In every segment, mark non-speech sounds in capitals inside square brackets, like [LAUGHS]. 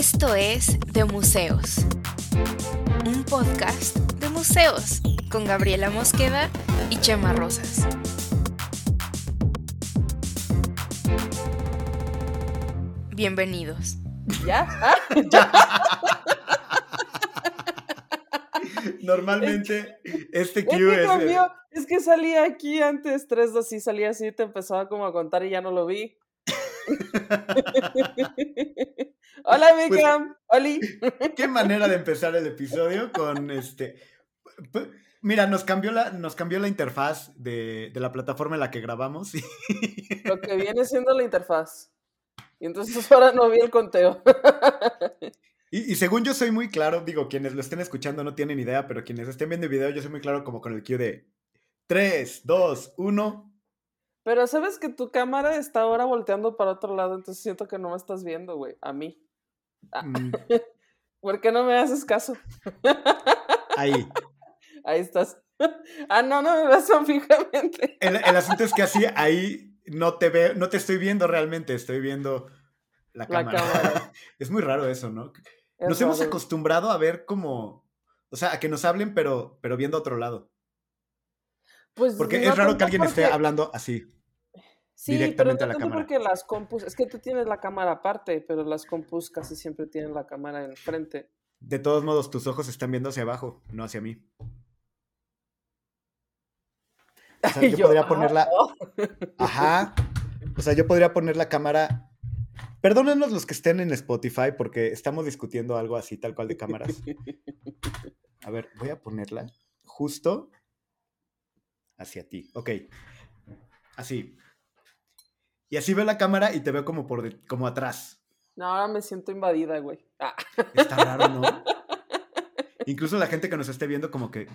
Esto es De Museos, un podcast de museos con Gabriela Mosqueda y Chema Rosas. Bienvenidos. ¿Ya? [LAUGHS] Normalmente este Es cue que es... eh, cambió. Es que salía aquí antes, tres así, salía así, te empezaba como a contar y ya no lo vi. [LAUGHS] [LAUGHS] Hola, Pues- Miriam. Oli. Qué manera de empezar el episodio con este... Mira, nos cambió la, nos cambió la interfaz de, de la plataforma en la que grabamos. y- Lo que viene siendo la interfaz. Y entonces ahora no vi el conteo. [LAUGHS] Y, y según yo soy muy claro, digo, quienes lo estén escuchando no tienen idea, pero quienes estén viendo el video, yo soy muy claro como con el cue de 3, 2, 1. Pero sabes que tu cámara está ahora volteando para otro lado, entonces siento que no me estás viendo, güey. A mí. Ah, Mm, [LAUGHS] ¿Por qué no me haces caso? [LAUGHS] Ahí. Ahí estás. [LAUGHS] Ah, no, no me ves tan fijamente. El, el asunto es que así, ahí no te veo, no te estoy viendo realmente, estoy viendo la La cámara. cámara. Es muy raro eso, ¿no? Es Nos hemos acostumbrado a ver como, o sea, a que nos hablen, pero, pero viendo a otro lado. Pues Porque no es raro que alguien esté hablando así. Sí, directamente a pero la no tanto cámara. porque las compus, es que tú tienes la cámara aparte, pero las compus casi siempre tienen la cámara enfrente. De todos modos, tus ojos están viendo hacia abajo, no hacia mí. O sea, [LAUGHS] yo yo, podría ah, ponerla. [LAUGHS] Ajá. O sea, yo podría poner la cámara. Perdónenos los que estén en Spotify porque estamos discutiendo algo así, tal cual de cámaras. [LAUGHS] A ver, voy a ponerla justo hacia ti. Ok. Así. Y así veo la cámara y te veo como por de- como atrás. No, ahora me siento invadida, güey. Ah, Está raro, ¿no? [LAUGHS] Incluso la gente que nos esté viendo como que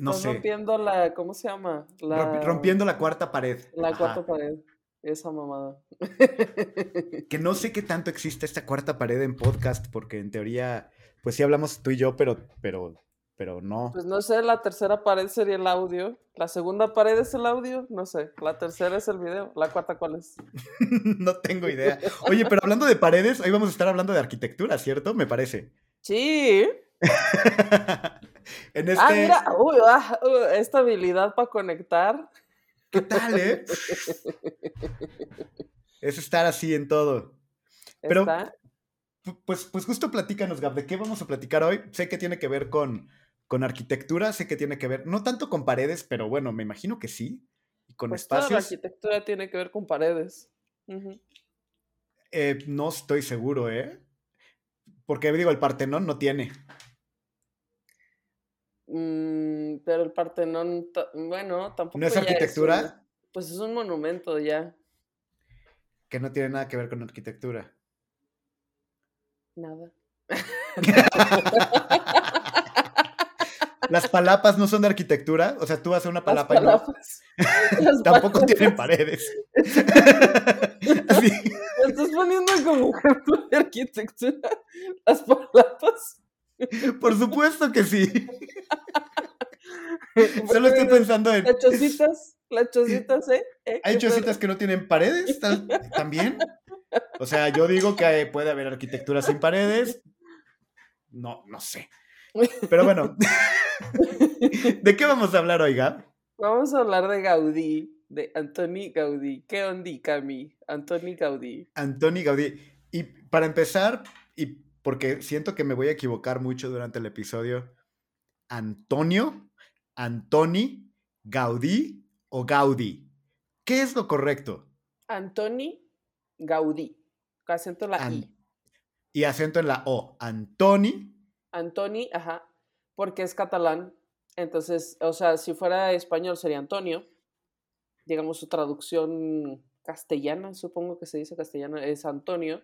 no sé, rompiendo la, ¿cómo se llama? La, rompi- rompiendo la cuarta pared. la Ajá. cuarta pared. Esa mamada. [LAUGHS] Que no sé qué tanto existe esta cuarta pared en podcast porque en teoría pues sí hablamos tú y yo, pero pero pero no. Pues no sé, la tercera pared sería el audio. La segunda pared es el audio, no sé. La tercera es el video. La cuarta, ¿cuál es? [LAUGHS] no tengo idea. Oye, pero hablando de paredes, hoy vamos a estar hablando de arquitectura, ¿cierto? Me parece. Sí. [LAUGHS] en este Ah, mira, uy, ah, uh, esta habilidad para conectar. ¿Qué tal, eh? [LAUGHS] es estar así en todo. Pero- Está. Pu- Pues, pues justo platícanos, Gab, ¿de qué vamos a platicar hoy? Sé que tiene que ver con, con arquitectura, sé que tiene que ver, no tanto con paredes, pero bueno, me imagino que sí. Y con Pues toda la espacios, arquitectura tiene que ver con paredes. Eh, no estoy seguro, ¿eh? Porque digo, el Partenón no tiene. Mm, pero el Partenón, bueno, tampoco. ¿No es un- arquitectura? pues es un monumento ya. Que no tiene nada que ver con arquitectura. Nada. [LAUGHS] [LAUGHS] Las palapas no son de arquitectura, o sea, tú vas a una Las palapa y no- palapas. [LAUGHS] Las tampoco palapas. tienen paredes. [LAUGHS] Así. Me estás poniendo como ejemplo de arquitectura. Las palapas. Por supuesto que sí. [LAUGHS] Solo estoy pensando en. Las chocitas. Las chocitas, ¿eh? ¿Eh? ¿Hay chocitas que no tienen paredes también? O sea, yo digo que puede haber arquitectura sin paredes. No, no sé. Pero bueno, [LAUGHS] ¿de qué vamos a hablar hoy, Gab? Vamos a hablar de Gaudí, de Antoni Gaudí. ¿Qué ondi, Cami? Antoni Gaudí. Antoni Gaudí. Y para empezar, y porque siento que me voy a equivocar mucho durante el episodio, Antonio, Antoni, Gaudí o Gaudí. ¿Qué es lo correcto? Antoni Gaudí. Acento en la An- I. Y acento en la O. Antoni, Antoni, ajá. Porque es catalán. Entonces, o sea, si fuera español sería Antonio. Digamos, su traducción castellana, supongo que se dice castellana, es Antonio.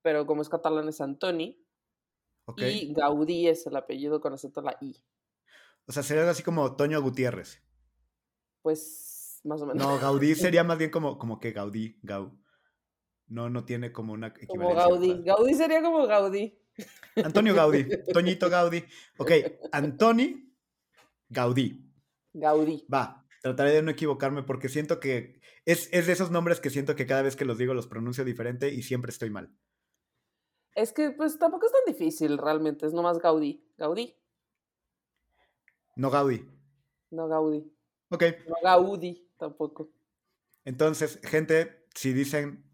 Pero como es catalán es Antoni. Y Gaudí es el apellido con acento en la I. O sea, sería así como Toño Gutiérrez. Pues, más o menos. No, Gaudí [LAUGHS] sería más bien como, como que Gaudí, Gau. No, no tiene como una como equivalencia. Gaudí. ¿verdad? Gaudí sería como Gaudí. Antonio Gaudí, Toñito Gaudí. Ok, Antoni Gaudí. Gaudí. Va, trataré de no equivocarme porque siento que es, es de esos nombres que siento que cada vez que los digo los pronuncio diferente y siempre estoy mal. Es que pues tampoco es tan difícil realmente, es nomás Gaudí. Gaudí, No Gaudí. no Gaudí. Ok. No Gaudí tampoco. Entonces, gente, si dicen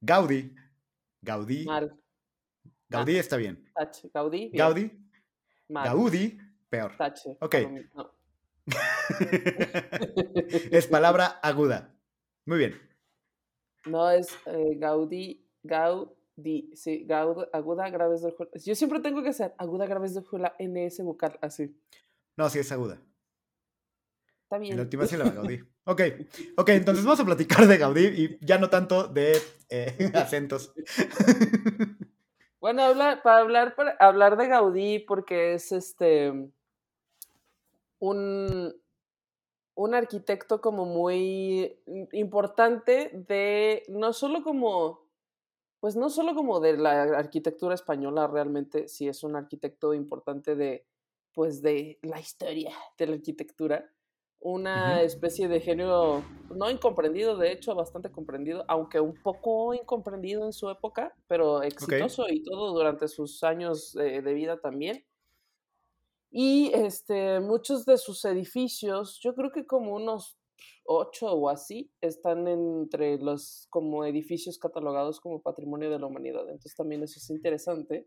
Gaudí, Gaudí, Mal. Gaudí está bien. Tache. Gaudí. bien. Gaudí, Mal. Gaudí, peor. Tache. Ok. No, [LAUGHS] es palabra aguda. Muy bien. No, es eh, Gaudí, Gaudí, sí, Gaud, aguda, graves de jula. Yo siempre tengo que hacer aguda, graves de jula, NS vocal, así. No, sí es aguda. Está En bien. la última sílaba, Gaudí. Ok, ok, entonces vamos a platicar de Gaudí y ya no tanto de eh, [LAUGHS] acentos. [LAUGHS] Bueno, habla, para hablar, para hablar de Gaudí, porque es este un, un arquitecto como muy importante de, no solo como, pues no solo como de la arquitectura española, realmente sí es un arquitecto importante de, pues de la historia de la arquitectura. Una especie de genio no incomprendido, de hecho, bastante comprendido, aunque un poco incomprendido en su época, pero exitoso y todo durante sus años eh, de vida también. Y este, muchos de sus edificios, yo creo que como unos ocho o así, están entre los como edificios catalogados como patrimonio de la humanidad. Entonces también eso es interesante.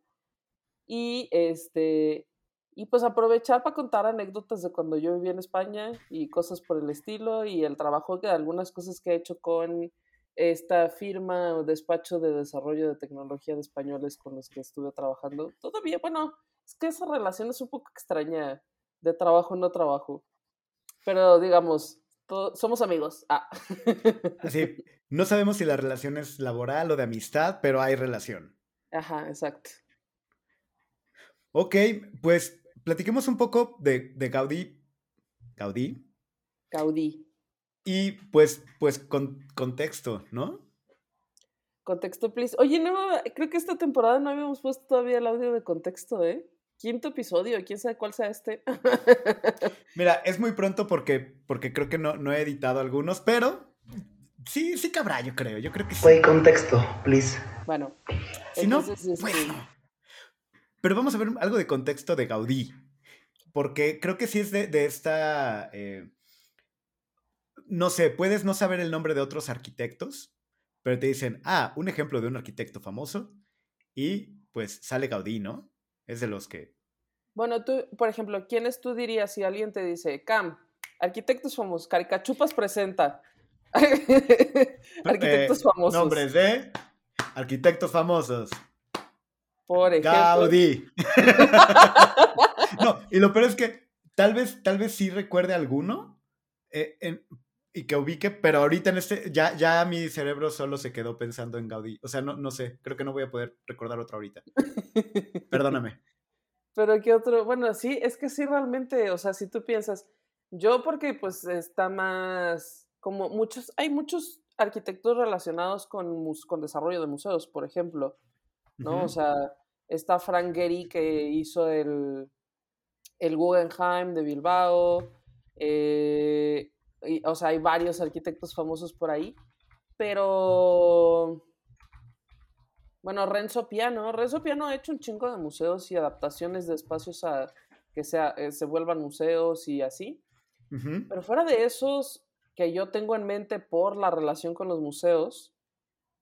Y este, y pues aprovechar para contar anécdotas de cuando yo viví en España y cosas por el estilo y el trabajo de algunas cosas que he hecho con esta firma o despacho de desarrollo de tecnología de españoles con los que estuve trabajando. Todavía, bueno, es que esa relación es un poco extraña de trabajo no trabajo. Pero digamos, somos amigos. Ah. [LAUGHS] Así, no sabemos si la relación es laboral o de amistad, pero hay relación. Ajá, exacto. Ok, pues platiquemos un poco de, de Gaudí. Gaudí. Gaudí. Y pues, pues con contexto, ¿no? Contexto, please. Oye, no, creo que esta temporada no habíamos puesto todavía el audio de contexto, ¿eh? Quinto episodio, quién sabe cuál sea este. [LAUGHS] Mira, es muy pronto porque, porque creo que no, no he editado algunos, pero sí, sí cabrá, yo creo. Yo creo que sí. Güey, contexto, please. bueno, Si no, este, bueno. Pero vamos a ver algo de contexto de Gaudí. Porque creo que sí es de, de esta. eh, no sé, puedes no saber el nombre de otros arquitectos, pero te dicen, ah, un ejemplo de un arquitecto famoso. Y pues sale Gaudí, ¿no? Es de los que. Bueno, tú, por ejemplo, ¿quiénes tú dirías si alguien te dice, Cam, arquitectos famosos, Caricachupas presenta? [LAUGHS] arquitectos eh, famosos. Nombres de arquitectos famosos. Por ejemplo. Gaudí. [LAUGHS] no, y lo peor es que tal vez, tal vez sí recuerde alguno eh, en- y que ubique, pero ahorita en este, ya, ya mi cerebro solo se quedó pensando en Gaudí. O sea, no, no sé, creo que no voy a poder recordar otro ahorita. [LAUGHS] Perdóname. Pero qué otro, bueno, sí, es que sí realmente, o sea, si tú piensas, yo porque pues está más, como muchos, hay muchos arquitectos relacionados con, con desarrollo de museos, por ejemplo, ¿no? O sea, está Frank Gehry que hizo el, el Guggenheim de Bilbao, eh, y, o sea, hay varios arquitectos famosos por ahí, pero... Bueno, Renzo Piano. Renzo Piano ha hecho un chingo de museos y adaptaciones de espacios a que sea, eh, se vuelvan museos y así. Pero fuera de esos que yo tengo en mente por la relación con los museos,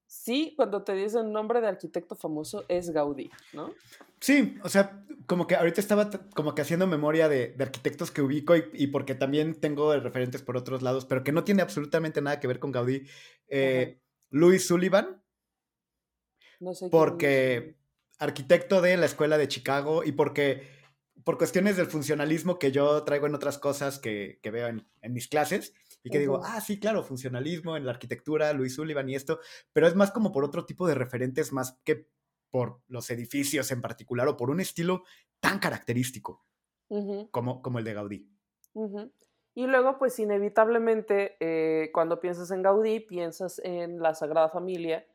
sí, cuando te dicen nombre de arquitecto famoso es Gaudí, ¿no? Sí, o sea, como que ahorita estaba como que haciendo memoria de, de arquitectos que ubico y, y porque también tengo referentes por otros lados, pero que no tiene absolutamente nada que ver con Gaudí. Eh, Louis Sullivan, No sé porque arquitecto de la escuela de Chicago y porque por cuestiones del funcionalismo que yo traigo en otras cosas que, que veo en, en mis clases y que digo, ah, sí, claro, funcionalismo en la arquitectura, Louis Sullivan y esto, pero es más como por otro tipo de referentes más que por los edificios en particular o por un estilo tan característico como, como el de Gaudí. Y luego, pues inevitablemente, eh, cuando piensas en Gaudí, piensas en la Sagrada Familia,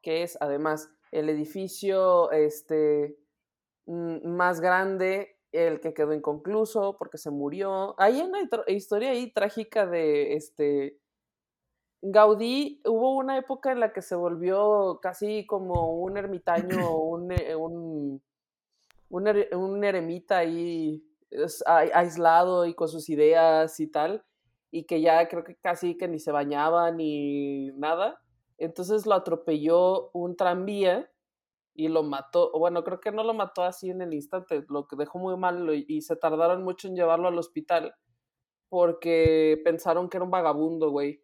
que es además el edificio este, mm, más grande, el que quedó inconcluso porque se murió. Hay una historia ahí trágica de este Gaudí, hubo una época en la que se volvió casi como un ermitaño, un, eh, un, un, er, un eremita ahí aislado y con sus ideas y tal, y que ya creo que casi que ni se bañaba ni nada. Entonces lo atropelló un tranvía y lo mató. Bueno, creo que no lo mató así en el instante, lo que dejó muy mal y se tardaron mucho en llevarlo al hospital porque pensaron que era un vagabundo, güey.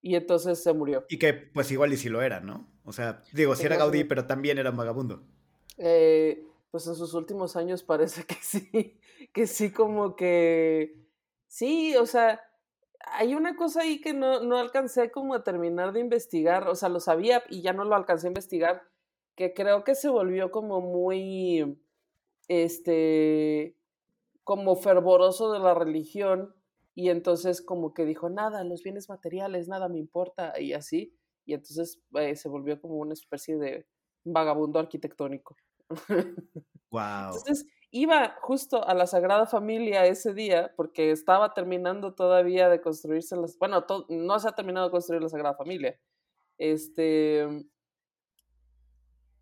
Y entonces se murió. Y que pues igual y si lo era, ¿no? O sea, digo, si era Gaudí, pero también era un vagabundo. Eh, pues en sus últimos años parece que [LAUGHS] sí, que sí como que... Sí, o sea, hay una cosa ahí que no, no alcancé como a terminar de investigar, o sea, lo sabía y ya no lo alcancé a investigar, que creo que se volvió como muy, este, como fervoroso de la religión y entonces como que dijo, nada, los bienes materiales, nada me importa y así, y entonces eh, se volvió como una especie de vagabundo arquitectónico. Wow. Entonces iba justo a la Sagrada Familia ese día porque estaba terminando todavía de construirse las, bueno, no se ha terminado de construir la Sagrada Familia. Este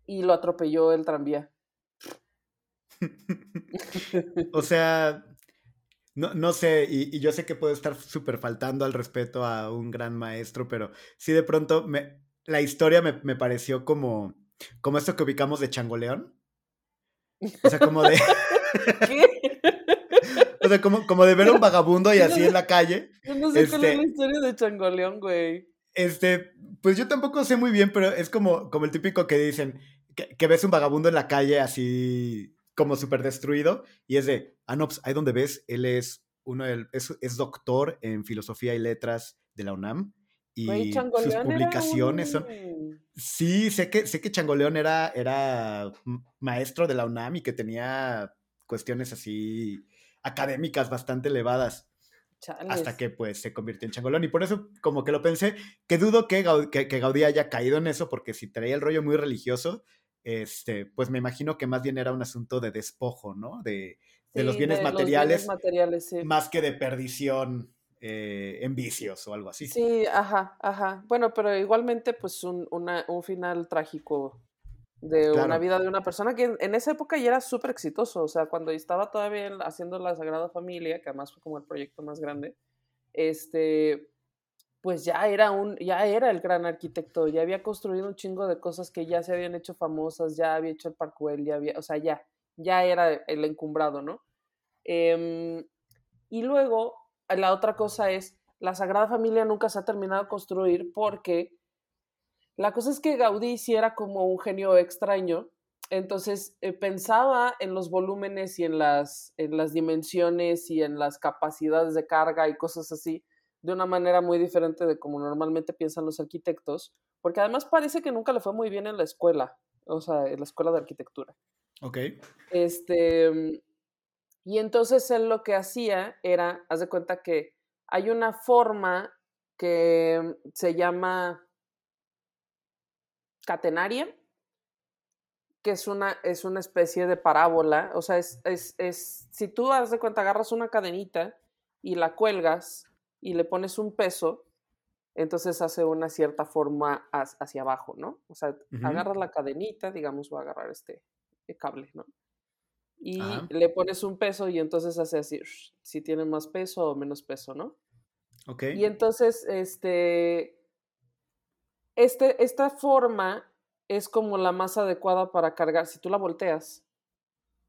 y lo atropelló el tranvía. [LAUGHS] o sea, no, no sé, y, yo sé que puedo estar súper faltando al respeto a un gran maestro, pero sí de pronto me, la historia me, me pareció como, como esto que ubicamos de Changoleón. O sea, como de... [LAUGHS] ¿Qué? [LAUGHS] O sea, como, como de ver a un vagabundo y así en la calle. Yo no sé cuál es la este historia de Changoleón, güey. Este, pues yo tampoco sé muy bien, pero es como, como el típico que dicen que, que ves un vagabundo en la calle así como súper destruido y es de, ah, no, pues ahí donde ves, él es uno del, es, es doctor en filosofía y letras de la UNAM y sus publicaciones son... Sí, sé que, sé que Changoleón era, era maestro de la UNAM y que tenía cuestiones así académicas bastante elevadas. Hasta que pues se convirtió en Changoleón. Y por eso como que lo pensé, que dudo que, que, Gaudí haya caído en eso, porque si traía el rollo muy religioso, este, pues me imagino que más bien era un asunto de despojo, ¿no? De, de los bienes materiales, materiales más que de perdición eh, en vicios o algo así. Sí, ajá, ajá. Bueno, pero igualmente, pues un, un final trágico de una vida de una persona que en, esa época ya era súper exitoso. O sea, cuando estaba todavía haciendo la Sagrada Familia, que además fue como el proyecto más grande, este, pues ya era un, ya era el gran arquitecto, ya había construido un chingo de cosas que ya se habían hecho famosas, ya había hecho el Parkwell, ya había, o sea, ya, ya era el encumbrado, ¿no? Em, y luego la otra cosa es, la Sagrada Familia nunca se ha terminado de construir porque la cosa es que Gaudí sí era como un genio extraño, entonces eh, pensaba en los volúmenes y en las, en las dimensiones y en las capacidades de carga y cosas así de una manera muy diferente de como normalmente piensan los arquitectos, porque además parece que nunca le fue muy bien en la escuela, o sea, en la escuela de arquitectura. Ok. Este, y entonces él lo que hacía era, haz de cuenta que hay una forma que se llama catenaria, que es una, es una especie de parábola, o sea, es, es, es, si tú haz de cuenta, agarras una cadenita y la cuelgas y le pones un peso, entonces hace una cierta forma hacia abajo, ¿no? O sea, agarras la cadenita, digamos, voy a agarrar este cable, ¿no? y le pones un peso y entonces hace así, si tiene más peso o menos peso, ¿no? Ok. Y entonces, este, este, esta forma es como la más adecuada para cargar. Si tú la volteas,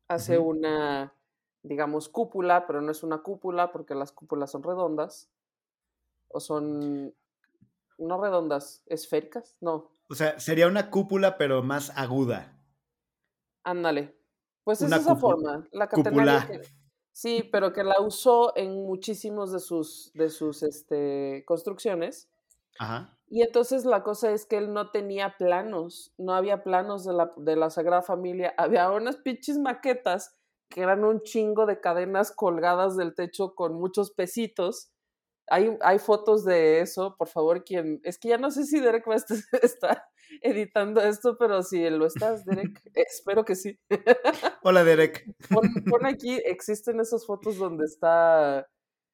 hace una, digamos, cúpula, pero no es una cúpula porque las cúpulas son redondas. O son, no redondas, esféricas, no. O sea, sería una cúpula, pero más aguda. Ándale. Pues es esa forma, la catenaria. sí, pero que la usó en muchísimos de sus, de sus este, construcciones. Ajá. Y entonces la cosa es que él no tenía planos, no había planos de la, de la Sagrada Familia, había unas pinches maquetas que eran un chingo de cadenas colgadas del techo con muchos pesitos. Hay, hay fotos de eso, por favor, quien... Es que ya no sé si Derek va a estar [LAUGHS] editando esto, pero si lo estás, Derek, [LAUGHS] espero que sí. Hola, Derek. [LAUGHS] Pon, aquí, existen esas fotos donde está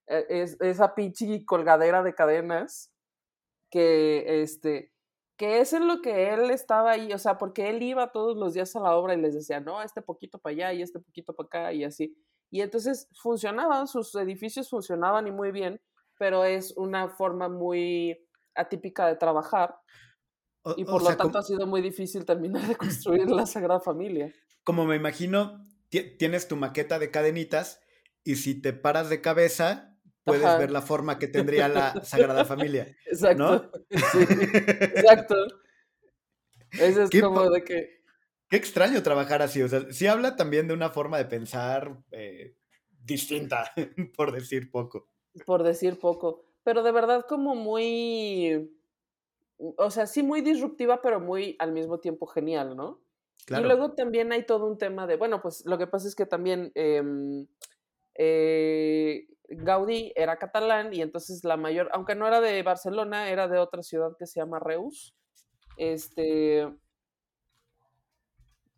eh, esa pinche colgadera de cadenas que este que es en lo que él estaba ahí, o sea, porque él iba todos los días a la obra y les decía, no, este poquito para allá y este poquito para acá y así. Y entonces funcionaban, sus edificios funcionaban y muy bien, pero es una forma muy atípica de trabajar. y por lo tanto ha sido muy difícil terminar de construir la Sagrada Familia. Como me imagino, tienes tu maqueta de cadenitas y si te paras de cabeza, puedes ver la forma que tendría la Sagrada Familia. [LAUGHS] Exacto. [LAUGHS] exacto. Eso es como de que. Qué extraño trabajar así. O sea, sí habla también de una forma de pensar eh, distinta, [LAUGHS] por decir poco. Por decir poco. Pero de verdad, como muy. O sea, sí, muy disruptiva, pero muy al mismo tiempo genial, ¿no? Claro. Y luego también hay todo un tema de. Bueno, pues lo que pasa es que también. Em, eh, Gaudí era catalán y entonces la mayor, aunque no era de Barcelona, era de otra ciudad que se llama Reus. Este,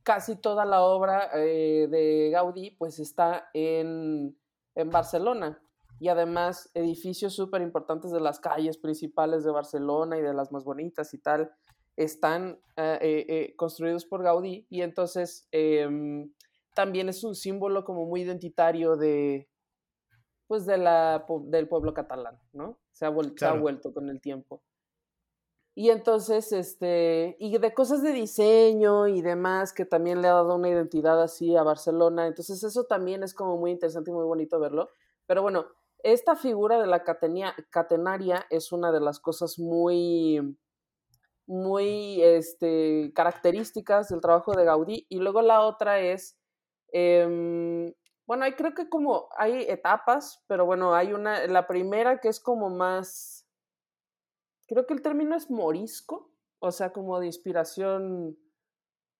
casi toda la obra eh, de Gaudí pues está en, Barcelona y además edificios súper importantes de las calles principales de Barcelona y de las más bonitas y tal están eh, eh, construidos por Gaudí y entonces em, también es un símbolo como muy identitario de, pues de la, del pueblo catalán, ¿no? Se ha, vuelto, ha vuelto con el tiempo. Y entonces, este, y de cosas de diseño y demás, que también le ha dado una identidad así a Barcelona. Entonces, eso también es como muy interesante y muy bonito verlo. Pero bueno, esta figura de la catenaria es una de las cosas muy, muy este, características del trabajo de Gaudí. Y luego la otra es em, bueno, hay creo que como hay etapas, pero bueno, hay una, la primera que es como más, creo que el término es morisco, o sea, como de inspiración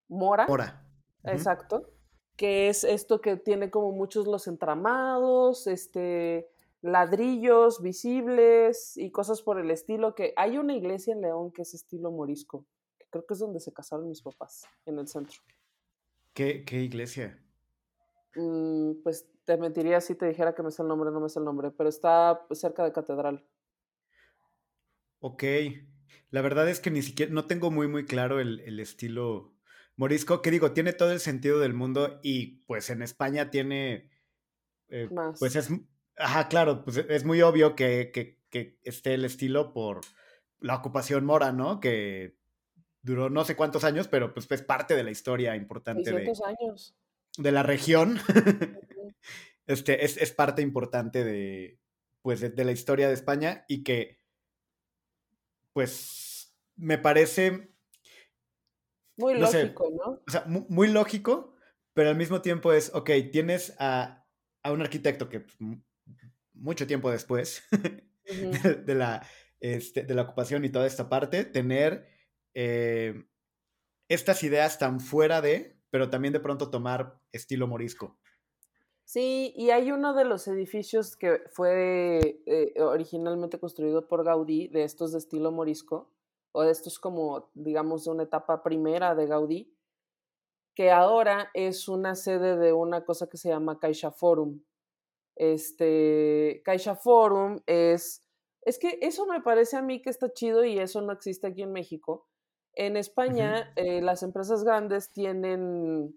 mora. Mora. Exacto. Que es esto que tiene como muchos los entramados, este, ladrillos visibles y cosas por el estilo, que hay una iglesia en León que es estilo morisco, que creo que es donde se casaron mis papás, en el centro. ¿Qué, qué iglesia? Mm, pues te mentiría si te dijera que me sé el nombre, no me sé el nombre, pero está cerca de Catedral. Ok. La verdad es que ni siquiera, no tengo muy, muy claro el, estilo morisco, que digo, tiene todo el sentido del mundo y pues en España tiene, eh, pues es, ajá, claro, pues es muy obvio que, que, que, esté el estilo por la ocupación mora, ¿no? Que duró no sé cuántos años, pero pues es parte de la historia importante. de, años de la región, [LAUGHS] este, es, parte importante de, pues, de, la historia de España y que, pues, me parece... Muy lógico, ¿no? O sea, muy, lógico, pero al mismo tiempo es, ok, tienes a, un arquitecto que pues, mucho tiempo después [LAUGHS] de, la, este, de la ocupación y toda esta parte, tener eh, estas ideas tan fuera de pero también de pronto tomar estilo morisco. Sí, y hay uno de los edificios que fue eh, originalmente construido por Gaudí, de estos de estilo morisco, o de estos como, digamos, de una etapa primera de Gaudí, que ahora es una sede de una cosa que se llama Caixa Forum. Este, Caixa Forum es, es que eso me parece a mí que está chido y eso no existe aquí en México, en España, eh, las empresas grandes tienen,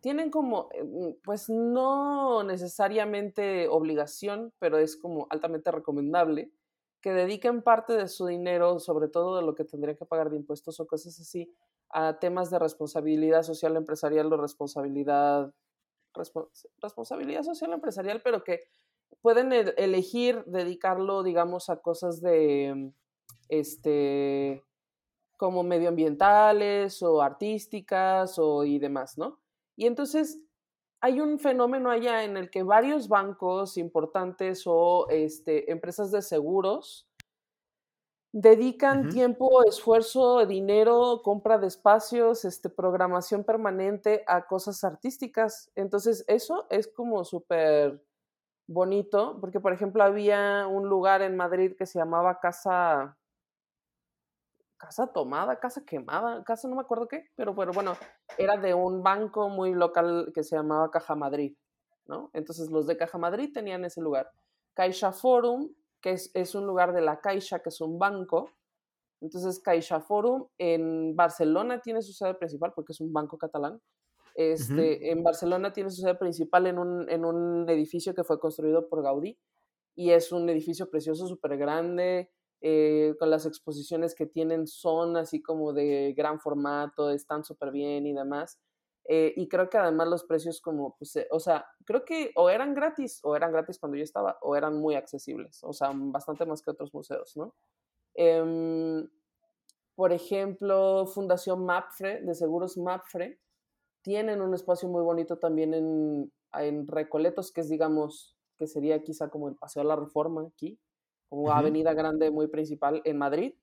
tienen como, mm, pues no necesariamente obligación, pero es como altamente recomendable que dediquen parte de su dinero, sobre todo de lo que tendrían que pagar de impuestos o cosas así, a temas de responsabilidad social empresarial o responsabilidad, responsabilidad social empresarial, pero que pueden elegir dedicarlo, digamos, a cosas de, este, como medioambientales o artísticas o y demás, ¿no? Y entonces hay un fenómeno allá en el que varios bancos importantes o este, empresas de seguros dedican tiempo, esfuerzo, dinero, compra de espacios, este, programación permanente a cosas artísticas. Entonces eso es como súper bonito, porque por ejemplo había un lugar en Madrid que se llamaba Casa casa tomada, casa quemada, casa no me acuerdo qué, pero, pero bueno, era de un banco muy local que se llamaba Caja Madrid, ¿no? Entonces los de Caja Madrid tenían ese lugar. Caixa Forum, que es, un lugar de la Caixa, que es un banco, Entonces, Caixa Forum en Barcelona tiene su sede principal porque es un banco catalán. Este, En Barcelona tiene su sede principal en un, en un edificio que fue construido por Gaudí y es un edificio precioso, súper grande, eh, con las exposiciones que tienen son así como de gran formato, están súper bien y demás. Eh, y creo que además los precios como, pues, eh, o sea, creo que o eran gratis, o eran gratis cuando yo estaba, o eran muy accesibles, o sea, bastante más que otros museos, ¿no? Em, por ejemplo, Fundación MAPFRE, de Seguros MAPFRE, tienen un espacio muy bonito también en, en Recoletos, que es, digamos, que sería quizá como el Paseo de la Reforma aquí, como avenida grande muy principal en Madrid,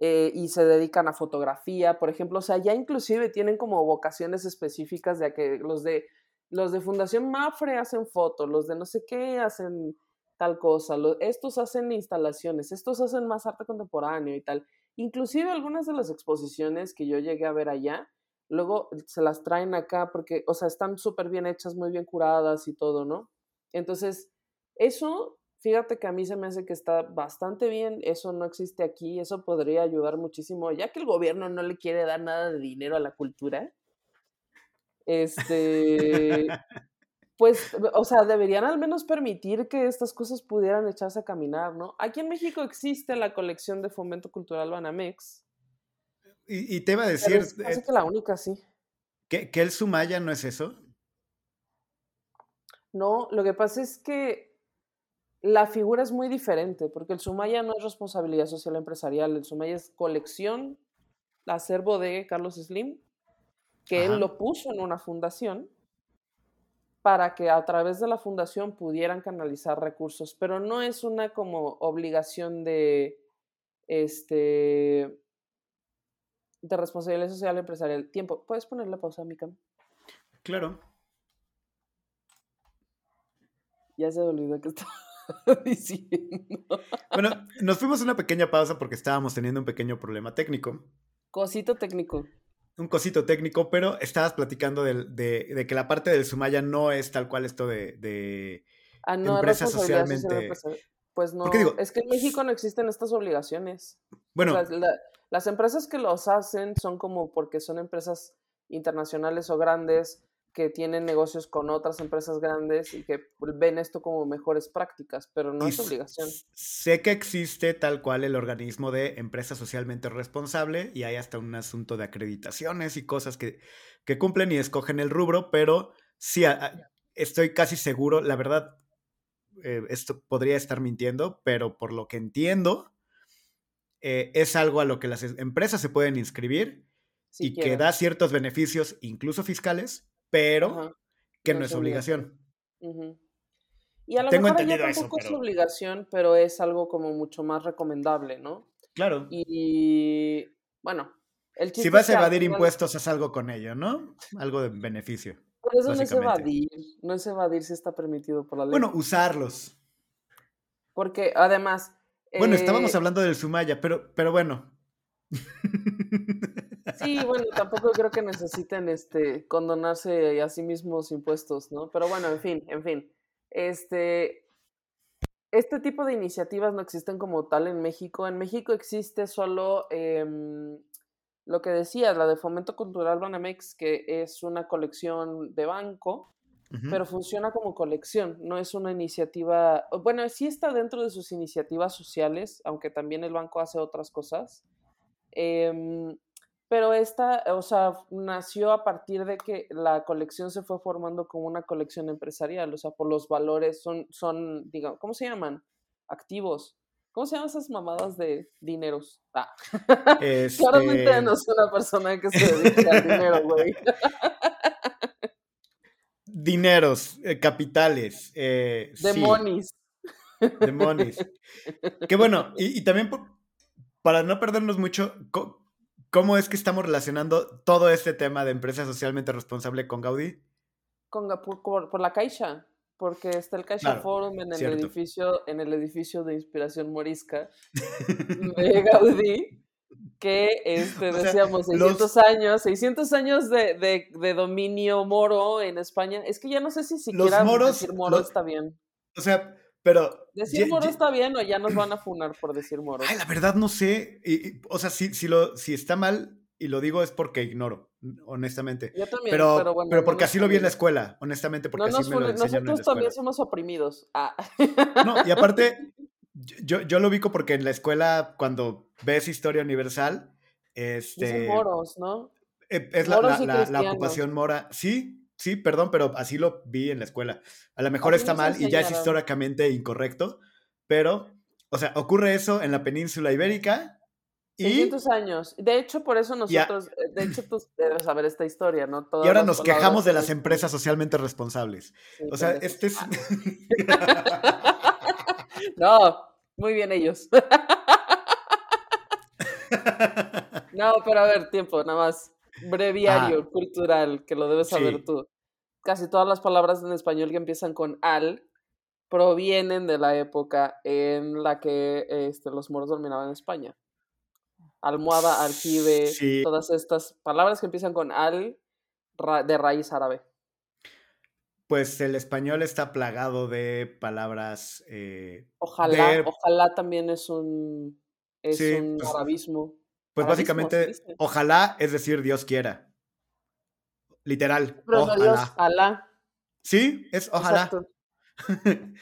eh, y se dedican a fotografía, por ejemplo, o sea, ya inclusive tienen como vocaciones específicas de que los de, los de Fundación Mafre hacen fotos, los de no sé qué hacen tal cosa, estos hacen instalaciones, estos hacen más arte contemporáneo y tal. Inclusive algunas de las exposiciones que yo llegué a ver allá, luego se las traen acá porque, o sea, están súper bien hechas, muy bien curadas y todo, ¿no? Entonces, eso Fíjate que a mí se me hace que está bastante bien, eso no existe aquí, eso podría ayudar muchísimo, ya que el gobierno no le quiere dar nada de dinero a la cultura. Este, [LAUGHS] pues, o sea, deberían al menos permitir que estas cosas pudieran echarse a caminar, ¿no? Aquí en México existe la colección de fomento cultural Banamex. Y, te iba a decir... Es, eh, que la única, sí. ¿Que, ¿Que el Sumaya no es eso? No, lo que pasa es que la figura es muy diferente, porque el Sumaya no es responsabilidad social empresarial, el Sumaya es colección, acervo de Carlos Slim, que él lo puso en una fundación para que a través de la fundación pudieran canalizar recursos, pero no es una como obligación de este de responsabilidad social empresarial. Tiempo, ¿puedes ponerle pausa a mi cam? Claro. Ya se olvidó que estaba [LAUGHS] diciendo. Bueno, nos fuimos a una pequeña pausa porque estábamos teniendo un pequeño problema técnico. Cosito técnico. Un cosito técnico, pero estabas platicando de, que la parte del Sumaya no es tal cual esto de, ah, no, empresas socialmente. Pues no, es que en México no existen estas obligaciones. Bueno, las empresas que los hacen son como porque son empresas internacionales o grandes que tienen negocios con otras empresas grandes y que ven esto como mejores prácticas, pero no es obligación. Sé que existe tal cual el organismo de empresa socialmente responsable y hay hasta un asunto de acreditaciones y cosas que, que cumplen y escogen el rubro, pero sí, estoy casi seguro, la verdad, eh, esto podría estar mintiendo, pero por lo que entiendo, eh, es algo a lo que las empresas se pueden inscribir y que da ciertos beneficios, incluso fiscales, pero que no, es obligación. Y a lo Tengo mejor ya tampoco es obligación, pero es algo como mucho más recomendable, ¿no? Claro. Y bueno, el Si vas a evadir impuestos, haz algo con ello, ¿no? Algo de beneficio. Por eso no es evadir, no es evadir si está permitido por la ley. Bueno, usarlos. Porque además... Bueno, estábamos eh hablando del Sumaya, pero, pero bueno. [LAUGHS] Sí, bueno, tampoco creo que necesiten este condonarse a sí mismos impuestos, ¿no? Pero bueno, en fin, en fin. Este, este tipo de iniciativas no existen como tal en México. En México existe solo em, lo que decía, la de Fomento Cultural Banamex, que es una colección de banco, pero funciona como colección, no es una iniciativa, bueno, sí está dentro de sus iniciativas sociales, aunque también el banco hace otras cosas. Eh, pero esta, o sea, nació a partir de que la colección se fue formando como una colección empresarial, o sea, por los valores, son, son digamos, ¿cómo se llaman? Activos. ¿Cómo se llaman esas mamadas de dineros? Ah. [LAUGHS] Claramente este no soy una persona que se dedica al dinero, güey. Dineros, eh, capitales. Eh, Demonis. Demonis. [LAUGHS] Que bueno, y, y también para no perdernos mucho, ¿Cómo es que estamos relacionando todo este tema de empresa socialmente responsable con Gaudí? Con, por, la Caixa, porque está el Caixa Forum en el edificio, en el edificio de inspiración morisca [LAUGHS] de Gaudí, que este, decíamos 600 años, 600 años de, dominio moro en España. Es que ya no sé si siquiera los moros, decir moro está bien. O sea, Pero. ¿Decir ye- moro está bien o ya nos van a funar por decir moro? Ay, la verdad no sé. y- y, o sea, si, si, lo, si está mal y lo digo es porque ignoro, honestamente. Yo también, Pero, pero, bueno. pero porque así lo vi en la escuela, honestamente, porque No así me lo enseñaron en la nosotros también somos oprimidos. Ah. No, y aparte, [LAUGHS] yo, yo lo ubico porque en la escuela, cuando ves historia universal, Dicen este, moros, ¿no? eh, es la, la- la- ocupación mora. Sí, sí, perdón, pero así lo vi en la escuela. A lo mejor está mal y ya es históricamente incorrecto, pero, o sea, ocurre eso en la península ibérica y, 600 años. De hecho, por eso nosotros, eh, de hecho, tú debes saber esta historia, ¿no? y Todas ahora las nos quejamos de las empresas socialmente responsables. Sí, O sea, este es... [LAUGHS] [LAUGHS] No, muy bien ellos. [LAUGHS] No, pero a ver, tiempo, nada más. Breviario cultural, que lo debes saber Ah. Sí. tú. Casi todas las palabras en español que empiezan con al provienen de la época en la que este, los moros dominaban España. Almohada, aljibe, Sí. todas estas palabras que empiezan con al ra- de raíz árabe. Pues el español está plagado de palabras... eh, Ojalá, De- ojalá también es un, es Sí, un pues, arabismo. Pues Arabismo, básicamente, ojalá es decir Dios quiera. Literal. Pero no Dios, ojalá. Alá. Sí, es ojalá. [LAUGHS]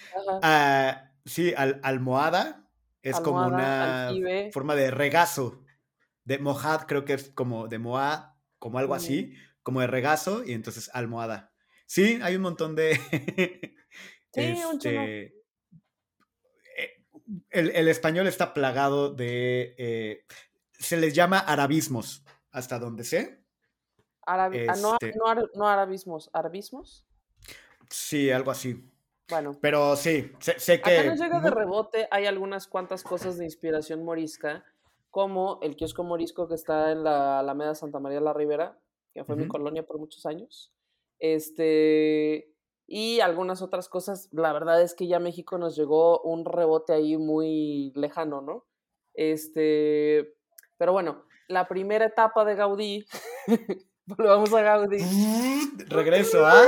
Ah, sí, al- almohada es como una aljibe. forma de regazo. De mojad creo que es como de moa, como algo así, como de regazo, y entonces almohada. Sí, hay un montón de... [LAUGHS] Sí, un chino. este, eh, el, el español está plagado de... eh, se les llama arabismos, hasta donde sé. Arabi- ah, no, Este- no, ara- no arabismos, arabismos. Sí, algo así. Bueno, Pero sí, sé, sé que... acá nos llega de rebote, hay algunas cuantas cosas de inspiración morisca, como el kiosco morisco que está en la Alameda Santa María la Ribera, que fue mi colonia por muchos años. Este, y algunas otras cosas, la verdad es que ya México nos llegó un rebote ahí muy lejano, ¿no? Este, pero bueno, la primera etapa de Gaudí, [LAUGHS] [LAUGHS] volvamos a Gaudí. Regreso, ¿ah?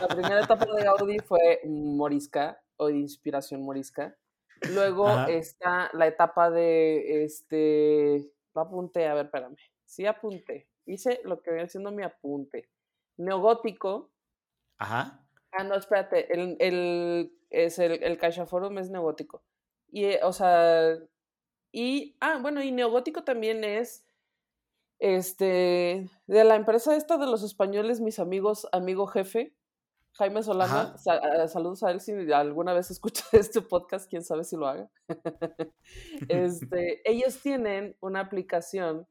La primera etapa de Gaudí fue morisca o de inspiración morisca. Luego Ajá. está la etapa de este. Lo apunté, a ver, espérame. Sí, apunté. Hice lo que viene siendo mi apunte. Neogótico. Ajá. Ah, no, espérate. El, el, es el, el Caixaforum es neogótico. Y, eh, o sea. Y. Ah, bueno, y neogótico también es. Este. De la empresa esta de los españoles, mis amigos, amigo jefe. Jaime Solana, ah, saludos a él si alguna vez [LAUGHS] escucha este podcast, quién sabe si lo haga. [LAUGHS] este, ellos tienen una aplicación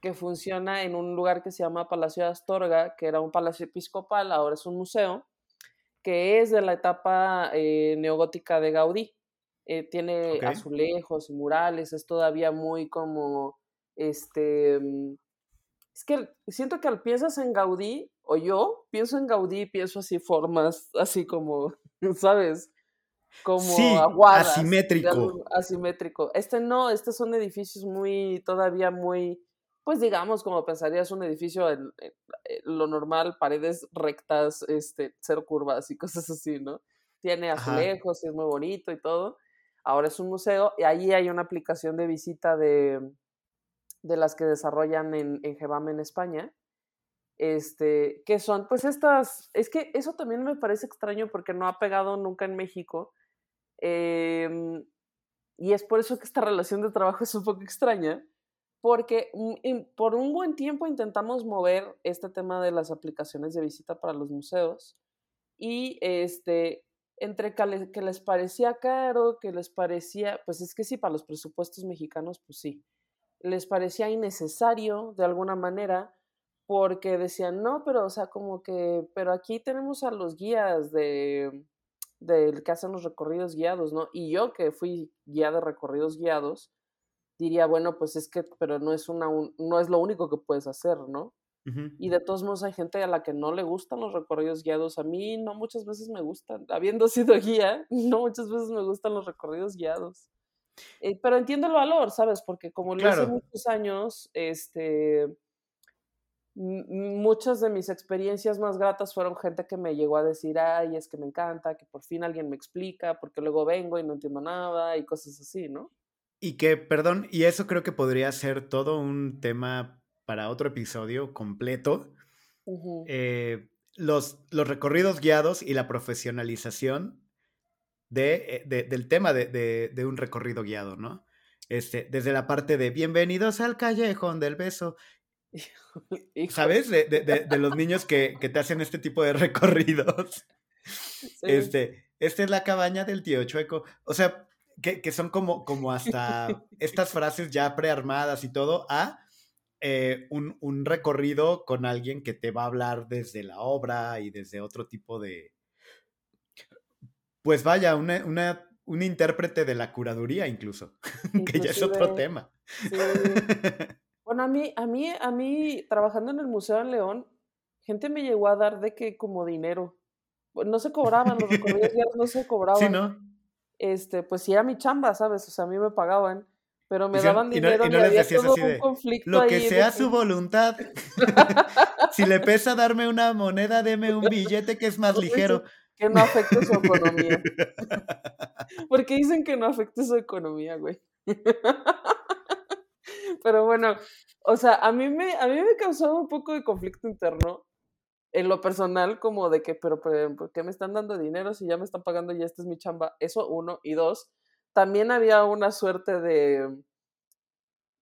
que funciona en un lugar que se llama Palacio de Astorga, que era un palacio episcopal, ahora es un museo, que es de la etapa eh, neogótica de Gaudí. Eh, tiene azulejos y murales, es todavía muy como, este, mm, es que siento que al piensas en Gaudí, o yo pienso en Gaudí y pienso así formas, así como, [LAUGHS] ¿sabes? Como Sí, aguadas. asimétrico. asimétrico. Este no, estos son edificios muy, todavía muy, pues digamos, como pensarías un edificio en, en- en lo normal, paredes rectas, este, cero curvas y cosas así, ¿no? Tiene azulejos y es muy bonito y todo. Ahora es un museo y ahí hay una aplicación de visita de, de las que desarrollan en, en en España. Este, que son, pues estas, es que eso también me parece extraño porque no ha pegado nunca en México. em, y es por eso que esta relación de trabajo [LAUGHS] es un poco extraña, porque mm, in- por un buen tiempo intentamos mover este tema de las aplicaciones de visita para los museos y este, entre que les parecía caro, que les parecía, pues es que sí, para los presupuestos mexicanos, pues sí, les parecía innecesario de alguna manera, porque decían, no, pero o sea, como que, pero aquí tenemos a los guías de, del que hacen los recorridos guiados, ¿no? Y yo que fui guía de recorridos guiados, diría, bueno, pues es que, pero no es una, un- no es lo único que puedes hacer, ¿no? Y de todos modos hay gente a la que no le gustan los recorridos guiados. A mí no muchas veces me gustan. Habiendo sido guía, [LAUGHS] no muchas veces me gustan los recorridos guiados. Eh, pero entiendo el valor, ¿sabes? Porque como lo hice Claro. muchos años, este, muchas de mis experiencias más gratas fueron gente que me llegó a decir, ay, es que me encanta, que por fin alguien me explica, porque luego vengo y no entiendo nada y cosas así, ¿no? Y que, perdón, y eso creo que podría ser todo un tema para otro episodio completo. Eh, los, los recorridos guiados y la profesionalización de, eh, del tema de, de, un recorrido guiado, ¿no? Este, desde la parte de bienvenidos al callejón del beso [LAUGHS] ¿Sabes? De, de, de, los niños que, que, te hacen este tipo de [LAUGHS] recorridos. Este, esta es la cabaña del tío Chueco. O sea, que, que son como, como hasta estas frases ya prearmadas y todo a eh, un, un, recorrido con alguien que te va a hablar desde la obra y desde otro tipo de... Pues vaya, una, una un intérprete de la curaduría incluso, [LAUGHS] que ya es otro tema. Sí. [LAUGHS] Bueno, a mí, a mí, a mí, trabajando en el Museo de León, gente me llegó a dar de que como dinero. No se cobraban, los recorridos [LAUGHS] no se cobraban. Sí, ¿no? Este, pues sí era mi chamba, ¿sabes? O sea, a mí me pagaban, pero me daban dinero y, no, había todo un conflicto Lo que sea su voluntad. si le pesa darme una moneda, deme un billete que es más ligero. Que no afecte su economía. [LAUGHS] Porque dicen que no afecte su economía, güey. [LAUGHS] Pero bueno, o sea, a mí me, a mí me causó un poco de conflicto interno en lo personal, como de que, pero, ¿por qué me están dando dinero si ya me están pagando y esta es mi chamba? Eso, uno. Y dos, también había una suerte de,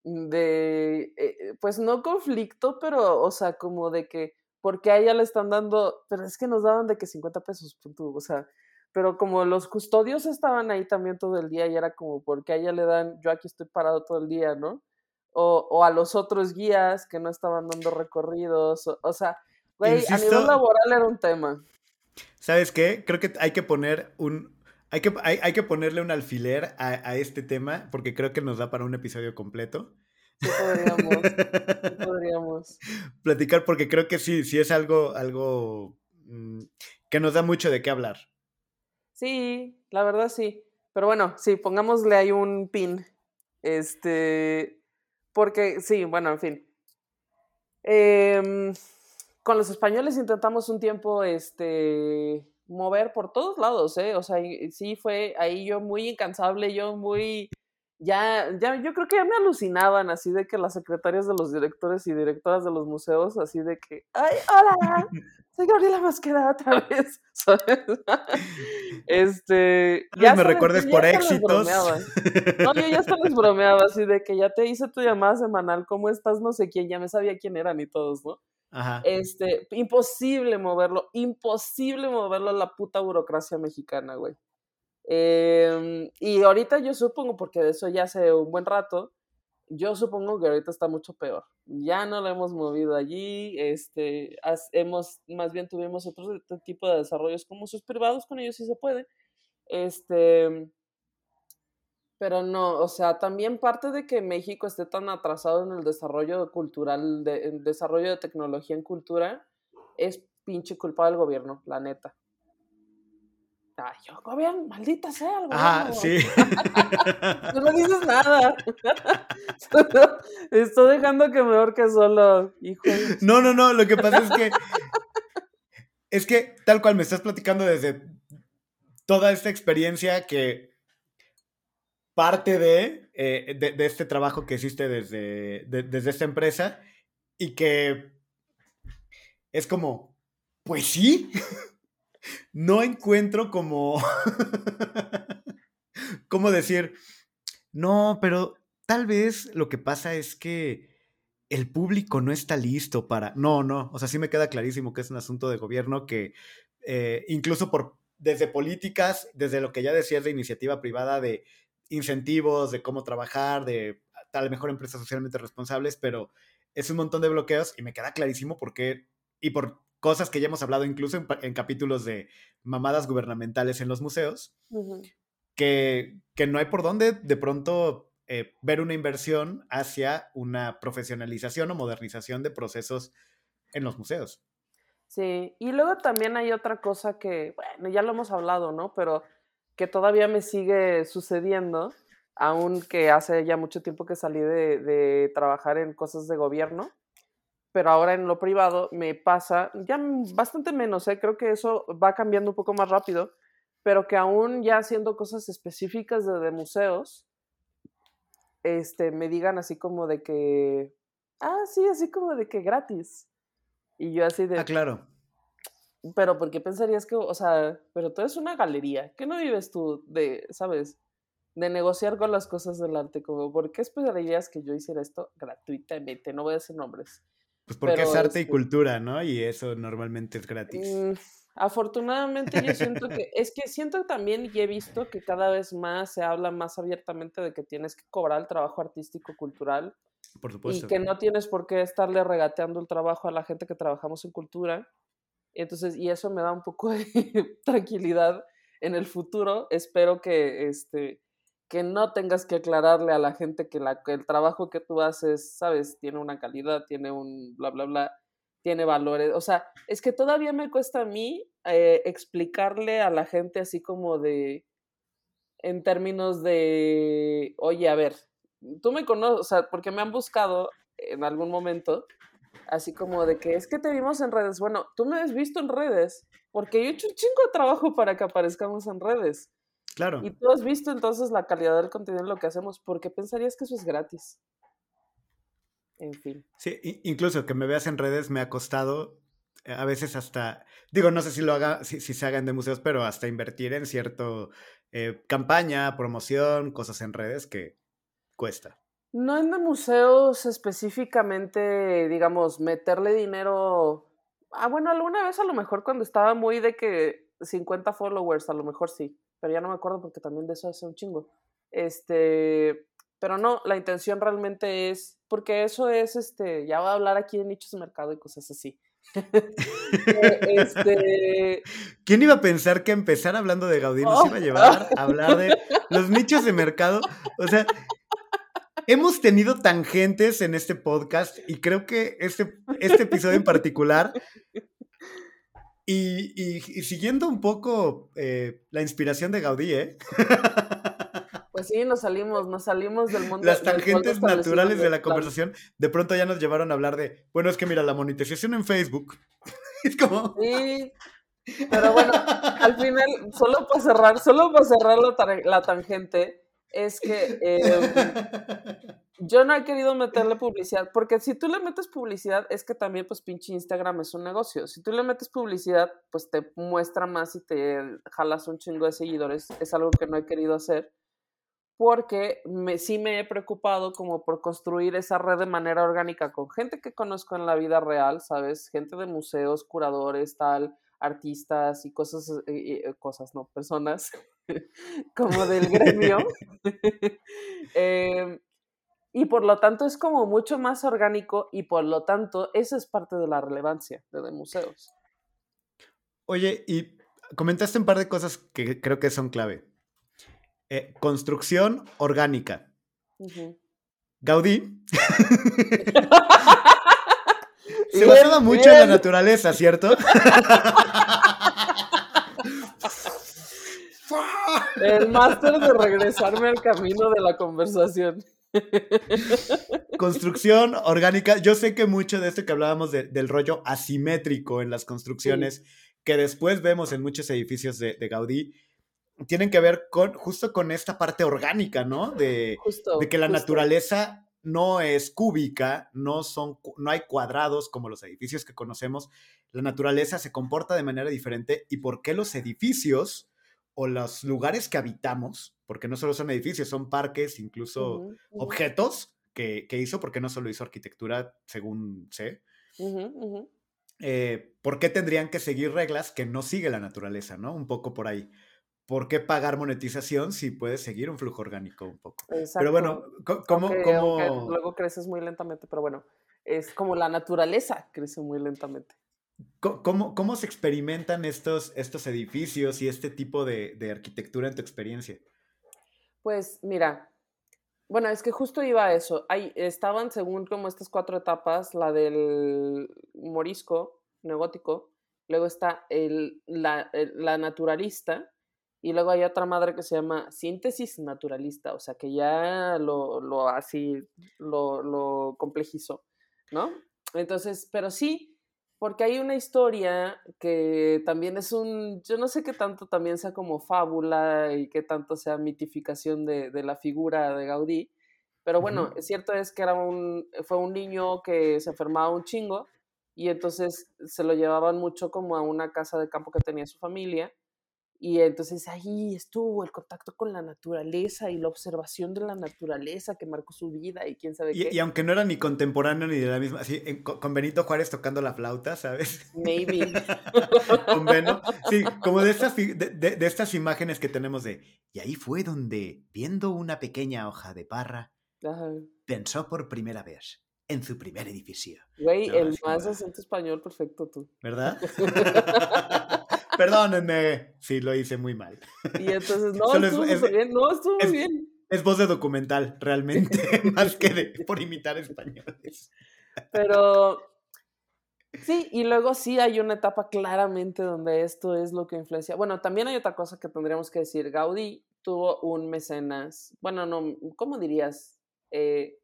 de, eh, pues no conflicto, pero, o sea, como de que, porque a ella le están dando, pero es que nos daban de que 50 pesos, punto, o sea, pero como los custodios estaban ahí también todo el día y era como, porque a ella le dan, yo aquí estoy parado todo el día, ¿no? o, o, a los otros guías que no estaban dando recorridos. O, sea, güey, a nivel laboral era un tema. ¿Sabes qué? Creo que hay que poner un. Hay que, hay, hay que ponerle un alfiler a, a, este tema porque creo que nos da para un episodio completo. Sí, podríamos. sí, [LAUGHS] podríamos. Platicar porque creo que sí, sí es algo, algo mm, que nos da mucho de qué hablar. Sí, la verdad sí. Pero bueno, sí, pongámosle ahí un pin. Este, porque, sí, bueno, en fin. Em, con los españoles intentamos un tiempo este, mover por todos lados, ¿eh? O sea, sí fue ahí yo muy incansable, yo muy... Ya, ya, yo creo que ya me alucinaban así de que las secretarias de los directores y directoras de los museos, así de que, ¡ay, hola! [LAUGHS] soy Gabriela Mosqueda otra vez, [LAUGHS] Este. Ya me recuerdes por éxitos. No, yo ya hasta les [LAUGHS] bromeaba, así de que ya te hice tu llamada semanal, ¿cómo estás? No sé quién, ya me sabía quién eran y todos, ¿no? Ajá. Este, imposible moverlo, imposible moverlo a la puta burocracia mexicana, güey. Em, y ahorita yo supongo, porque de eso ya hace un buen rato, yo supongo que ahorita está mucho peor. Ya no lo hemos movido allí, este, hemos, más bien tuvimos otro tipo de desarrollos como sus privados, con ellos sí se puede. Este, pero no, o sea, también parte de que México esté tan atrasado en el desarrollo cultural, de, en desarrollo de tecnología en cultura, es pinche culpa del gobierno, la neta. Ay, yo, gobierno, maldita sea el Ah, sí. [LAUGHS] no dices nada. [LAUGHS] Estoy dejando que me que solo, hijo. No, no, no, lo que pasa es que. [LAUGHS] es que tal cual me estás platicando desde toda esta experiencia que parte de, eh, de, este trabajo que hiciste desde, desde esta empresa y que es como, pues sí no encuentro como, ¿cómo decir? No, pero tal vez lo que pasa es que el público no está listo para... No, no, o sea, sí me queda clarísimo que es un asunto de gobierno que eh, incluso por, desde políticas, desde lo que ya decías de iniciativa privada, de incentivos, de cómo trabajar, de tal mejor empresas socialmente responsables, pero es un montón de bloqueos y me queda clarísimo por qué y por cosas que ya hemos hablado incluso en, capítulos de mamadas gubernamentales en los museos, que, que, no hay por dónde de pronto eh, ver una inversión hacia una profesionalización o modernización de procesos en los museos. Sí, y luego también hay otra cosa que, bueno, ya lo hemos hablado, ¿no? Pero que todavía me sigue sucediendo, aunque hace ya mucho tiempo que salí de, de trabajar en cosas de gobierno, pero ahora en lo privado me pasa, ya bastante menos, ¿eh? creo que eso va cambiando un poco más rápido, pero que aún ya haciendo cosas específicas de, de museos, este, me digan así como de que, ah, sí, así como de que gratis. Y yo así de... Ah, claro. Pero ¿por qué pensarías que, o sea, pero tú eres una galería? ¿Qué no vives tú de, sabes, de negociar con las cosas del arte? Como, ¿por qué esperarías que yo hiciera esto gratuitamente? No voy a decir nombres. Pues porque es arte y este cultura, ¿no? Y eso normalmente es gratis. Mm, afortunadamente yo siento que, es que siento también y he visto que cada vez más se habla más abiertamente de que tienes que cobrar el trabajo artístico cultural. Por supuesto. Y que no tienes por qué estarle regateando el trabajo a la gente que trabajamos en cultura entonces, y eso me da un poco de [LAUGHS] tranquilidad en el futuro. Espero que, este, que no tengas que aclararle a la gente que, el trabajo que tú haces, sabes, tiene una calidad, tiene un bla, bla, bla, tiene valores. O sea, es que todavía me cuesta a mí eh, explicarle a la gente así como de, en términos de, oye, a ver, tú me conoces, o sea, porque me han buscado en algún momento así como de que es que te vimos en redes. Bueno, tú me has visto en redes, porque yo he hecho un chingo de trabajo para que aparezcamos en redes. Claro. Y tú has visto entonces la calidad del contenido en lo que hacemos, ¿por qué pensarías que eso es gratis? En fin. Sí, incluso que me veas en redes me ha costado eh, a veces hasta, digo, no sé si lo haga, si, se hagan de museos, pero hasta invertir en cierto eh, campaña, promoción, cosas en redes que cuesta. No en de museos específicamente, digamos, meterle dinero. Ah, bueno, alguna vez a lo mejor cuando estaba muy de que 50 followers, a lo mejor sí, pero ya no me acuerdo porque también de eso hace un chingo. Este, pero no, la intención realmente es, porque eso es, este, ya voy a hablar aquí de nichos de mercado y cosas así. [LAUGHS] Eh, este... ¿Quién iba a pensar que empezar hablando de Gaudí nos iba a llevar a hablar de los nichos de mercado? O sea, hemos tenido tangentes en este podcast y creo que este, este episodio en particular, y, siguiendo un poco eh, la inspiración de Gaudí, ¿eh? [LAUGHS] Pues sí, nos salimos, nos salimos del mundo. Las tangentes naturales de la conversación de pronto ya nos llevaron a hablar de, bueno, es que mira, la monetización en Facebook [LAUGHS] es como... Sí, pero bueno, al final, solo para cerrar, solo para cerrar la tangente, es que [LAUGHS] em, yo no he querido meterle publicidad, porque si tú le metes publicidad, es que también, pues, pinche Instagram es un negocio. Si tú le metes publicidad, pues te muestra más y te jalas un chingo de seguidores. Es algo que no he querido hacer, porque me, sí me he preocupado como por construir esa red de manera orgánica con gente que conozco en la vida real, ¿sabes? Gente de museos, curadores, tal, artistas y cosas, eh, eh, cosas, no, personas [LAUGHS] como del gremio. [LAUGHS] Em, y por lo tanto es como mucho más orgánico y por lo tanto eso es parte de la relevancia de, museos. Oye, y comentaste un par de cosas que creo que son clave. Eh, construcción orgánica. Gaudí. [LAUGHS] Se basaba mucho en la naturaleza, ¿cierto? El máster de regresarme al camino de la conversación. Construcción orgánica. Yo sé que mucho de esto que hablábamos del rollo asimétrico en las construcciones, que después vemos en muchos edificios de, Gaudí, tienen que ver con justo con esta parte orgánica, ¿no? De, de que la naturaleza no es cúbica, no, son, no hay cuadrados como los edificios que conocemos. La naturaleza se comporta de manera diferente y por qué los edificios o los lugares que habitamos, porque no solo son edificios, son parques, incluso objetos que, hizo, porque no solo hizo arquitectura, según sé. Eh, ¿Por qué tendrían que seguir reglas que no sigue la naturaleza, no? Un poco por ahí. ¿Por qué pagar monetización si puedes seguir un flujo orgánico un poco? Pero bueno, ¿cómo...? luego creces muy lentamente, pero bueno, es como la naturaleza crece muy lentamente. ¿Cómo, cómo se experimentan estos, estos edificios y este tipo de, arquitectura en tu experiencia? Pues mira, bueno, es que justo iba a eso. Ahí estaban según como estas cuatro etapas, la del morisco, neogótico, luego está el, la, la, naturalista, y luego hay otra madre que se llama síntesis naturalista, o sea que ya lo, lo así, lo, lo complejizó, ¿no? entonces, pero sí, porque hay una historia que también es un, yo no sé qué tanto también sea como fábula y qué tanto sea mitificación de, de la figura de Gaudí, pero bueno, es cierto es que era un, fue un niño que se enfermaba un chingo y entonces se lo llevaban mucho como a una casa de campo que tenía su familia y entonces ahí estuvo el contacto con la naturaleza y la observación de la naturaleza que marcó su vida y quién sabe qué. Y, y aunque no era ni contemporáneo ni de la misma, así, en- con Benito Juárez tocando la flauta, ¿sabes? Maybe. [LAUGHS] Con Beno. Sí, [LAUGHS] como de estas, de, de- de estas imágenes que tenemos de... Y ahí fue donde, viendo una pequeña hoja de parra, Ajá. pensó por primera vez en su primer edificio, Güey, No, el más acento español perfecto tú. ¿verdad? [LAUGHS] Perdónenme si lo hice muy mal. Y entonces, no, Solo es- estuvo es- súper bien, no, estuvo muy bien. Es voz de documental, realmente, [LAUGHS] más que de, por imitar españoles. Pero sí, y luego sí hay una etapa claramente donde esto es lo que influencia. Bueno, también hay otra cosa que tendríamos que decir. Gaudí tuvo un mecenas, bueno, no, ¿cómo dirías? Eh,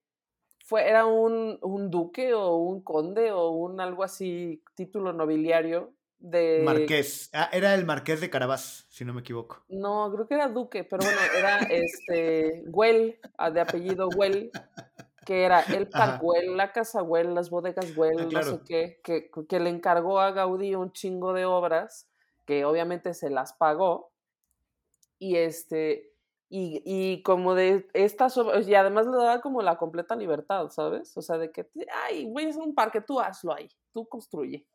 fue, era un, un duque o un conde o un algo así, título nobiliario de... Marqués. Ah, era el Marqués de Carabás, si no me equivoco. No, creo que era duque, pero bueno, era este Güell, ah, de apellido Güell, que era el. Parkwell, la casa Güell, las bodegas Güell, no sé qué, que, que le encargó a Gaudí un chingo de obras, que obviamente se las pagó, y este, y, y como de estas obras, y además le daba como la completa libertad, ¿sabes? O sea, de que, ay, voy a hacer un parque, tú hazlo ahí, tú construye.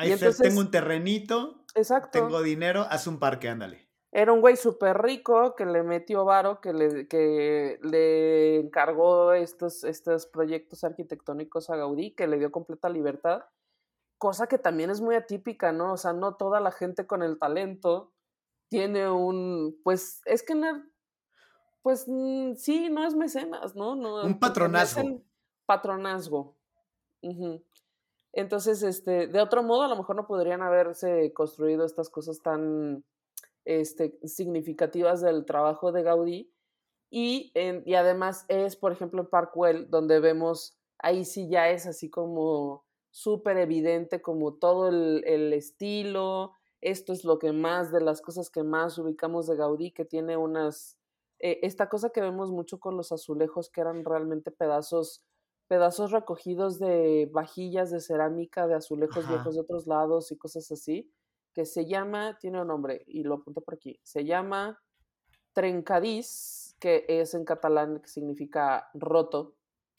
Ahí entonces- tengo un terrenito, Exacto. tengo dinero, haz un parque, ándale. Era un güey súper rico que le metió varo, que le, que le encargó estos, estos proyectos arquitectónicos a Gaudí, que le dio completa libertad, cosa que también es muy atípica, ¿no? O sea, no toda la gente con el talento tiene un, pues, es que no, pues mm, sí, no es mecenas, ¿no? no Un pertenece patronazgo. al Patronazgo. Entonces, este, de otro modo, a lo mejor no podrían haberse construido estas cosas tan este, significativas del trabajo de Gaudí. Y, y además es, por ejemplo, en Parkwell, donde vemos, ahí sí ya es así como súper evidente, como todo el, el estilo. Esto es lo que más, de las cosas que más ubicamos de Gaudí, que tiene unas, eh, esta cosa que vemos mucho con los azulejos, que eran realmente pedazos pedazos recogidos de vajillas de cerámica, de azulejos Ajá. viejos de otros lados y cosas así, que se llama, tiene un nombre y lo apunto por aquí, se llama trencadís, que es en catalán que significa roto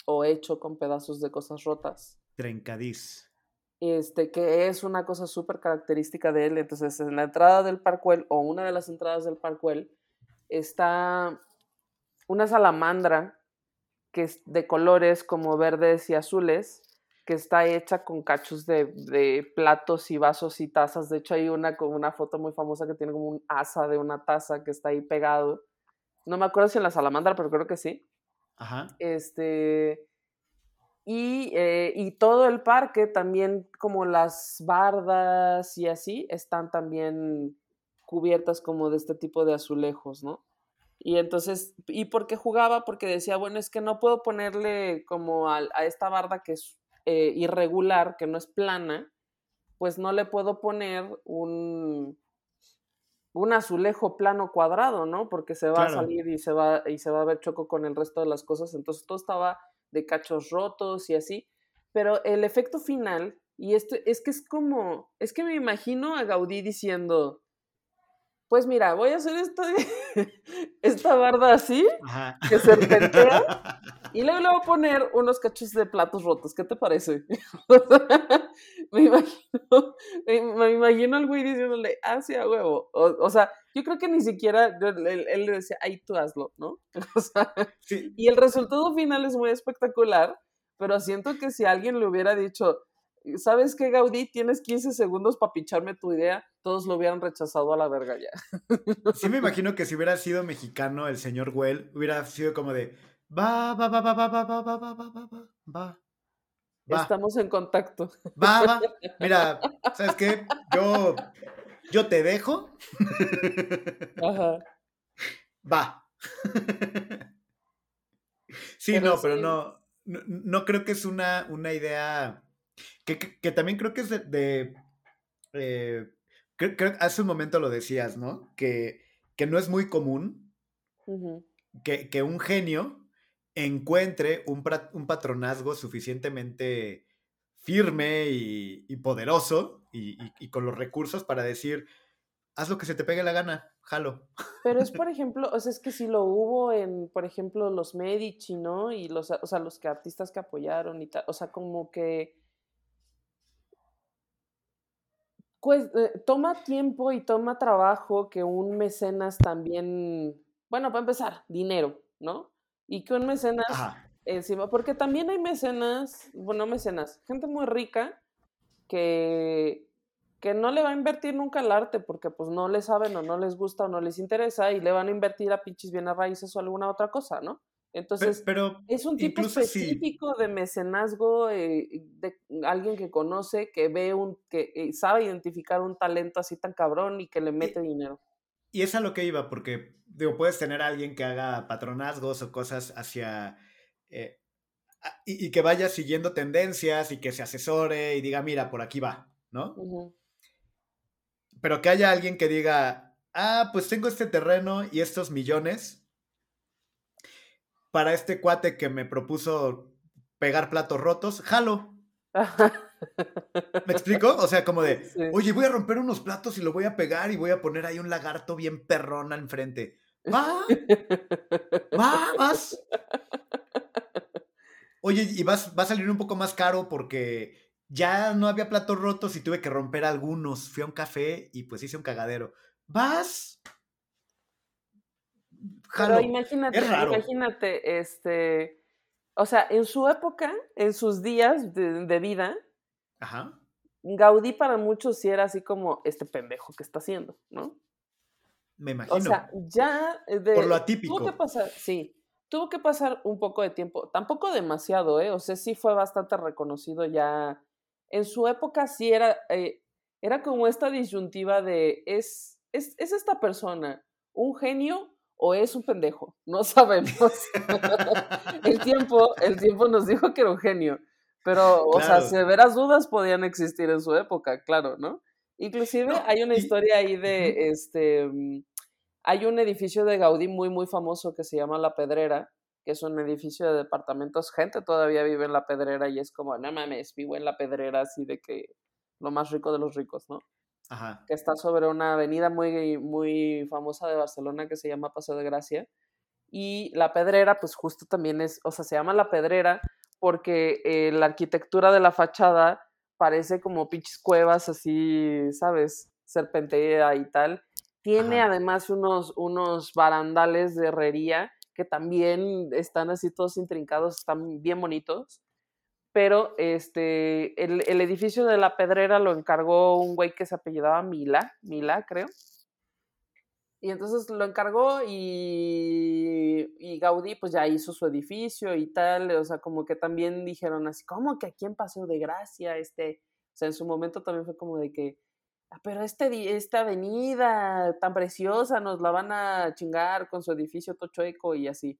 o hecho con pedazos de cosas rotas. Trencadís. Este, que es una cosa súper característica de él. Entonces, en la entrada del Parkwell, o una de las entradas del Parkwell, está una salamandra que es de colores como verdes y azules, que está hecha con cachos de, de platos y vasos y tazas. De hecho, hay una, con una foto muy famosa que tiene como un asa de una taza que está ahí pegado. No me acuerdo si en la salamandra, pero creo que sí. Ajá. Este, y, eh, y todo el parque, también como las bardas y así, están también cubiertas como de este tipo de azulejos, ¿no? Y entonces, ¿y por qué jugaba? Porque decía, bueno, es que no puedo ponerle como al- a, esta barda que es eh, irregular, que no es plana, pues no le puedo poner un, un azulejo plano cuadrado, ¿no? Porque se va Claro. a salir y se va, y se va a ver choco con el resto de las cosas. Entonces todo estaba de cachos rotos y así. Pero el efecto final, y esto es que es como, es que me imagino a Gaudí diciendo, pues mira, voy a hacer esta, [LAUGHS] esta barda así, Ajá. que serpentea, [LAUGHS] y luego le voy a poner unos cachos de platos rotos. ¿Qué te parece? [LAUGHS] Me imagino, me, me imagino al güey diciéndole, ah, sí, a huevo. O, o sea, yo creo que ni siquiera él, le decía, ay, tú hazlo, ¿no? O sea, Sí, y el resultado final es muy espectacular, pero siento que si alguien le hubiera dicho, ¿sabes qué, Gaudí? Tienes 15 segundos para picharme tu idea, todos lo hubieran rechazado a la verga ya. sí me imagino que si hubiera sido mexicano el señor Well, hubiera sido como de va, va, va, va, va, va, va, va, va, va, va, va, va. Va, Estamos en contacto. va, va. Mira, ¿sabes qué? Yo, yo te dejo. Ajá. Va. Sí, Pero no, pero no, no, no creo que es una, una idea. Que, también creo que es de... Eh, creo, hace un momento lo decías, ¿no? Que, que no es muy común que, un genio encuentre un, un patronazgo suficientemente firme y, poderoso y, con los recursos para decir, haz lo que se te pegue la gana, jalo. Pero es, por [LAUGHS] ejemplo, o sea, es que si lo hubo en, por ejemplo, los Medici, ¿no? Y los, o sea, los que artistas que apoyaron y tal, o sea, como que... Pues, eh, toma tiempo y toma trabajo que un mecenas también, bueno, para empezar, dinero, ¿no? Y que un mecenas encima, porque también hay mecenas, bueno, mecenas, gente muy rica que, que no le va a invertir nunca al arte porque pues no le saben o no les gusta o no les interesa y le van a invertir a pinches bienes raíces o alguna otra cosa, ¿no? Entonces, pero, es un tipo específico de mecenazgo, eh, de alguien que conoce, que ve un, que eh, sabe identificar un talento así tan cabrón y que le mete dinero. Y es a lo que iba, porque, digo, puedes tener a alguien que haga patronazgos o cosas hacia eh, y, que vaya siguiendo tendencias y que se asesore y diga, mira, por aquí va, ¿no? Pero que haya alguien que diga, ah, pues tengo este terreno y estos millones para este cuate que me propuso pegar platos rotos, jalo. [LAUGHS] ¿Me explico? O sea, como de, oye, voy a romper unos platos y lo voy a pegar y voy a poner ahí un lagarto bien perrón al enfrente. Va, [LAUGHS] va, vas. Oye, y vas, va a salir un poco más caro porque ya no había platos rotos y tuve que romper algunos. Fui a un café y pues hice un cagadero. ¿Vas? Pero imagínate, imagínate, este, o sea, en su época, en sus días de, vida, Ajá. Gaudí para muchos sí era así como este pendejo que está haciendo, ¿no? Me imagino. O sea, ya de, por lo atípico. Tuvo que pasar, sí, tuvo que pasar un poco de tiempo, tampoco demasiado, ¿eh? O sea, sí fue bastante reconocido ya. En su época sí era, eh, era como esta disyuntiva de, ¿es, es, ¿es esta persona un genio o es un pendejo? No [LAUGHS] sabemos. el, tiempo, el tiempo nos dijo que era un genio, pero, o sea, severas dudas podían existir en su época, claro, ¿no? Inclusive hay una historia ahí de, este, mm, hay un edificio de Gaudí muy, muy famoso que se llama La Pedrera, que es un edificio de departamentos. Gente todavía vive en La Pedrera y es como, no mames, vivo en La Pedrera, así de que lo más rico de los ricos, ¿no? Ajá. Que está sobre una avenida muy, muy famosa de Barcelona que se llama Paseo de Gracia. Y La Pedrera, pues justo también es, o sea, se llama La Pedrera porque eh, la arquitectura de la fachada parece como pinches cuevas así, ¿sabes? Serpentea y tal tiene además unos, unos barandales de herrería que también están así todos intrincados, están bien bonitos. Pero este, el, el edificio de la Pedrera lo encargó un güey que se apellidaba Mila, Mila creo. Y entonces lo encargó y, y, Gaudí pues ya hizo su edificio y tal, o sea, como que también dijeron así, ¿cómo que aquí en Paseo de Gracia? Este, o sea, en su momento también fue como de que, Ah, pero este, esta avenida tan preciosa nos la van a chingar con su edificio tochoeco y así.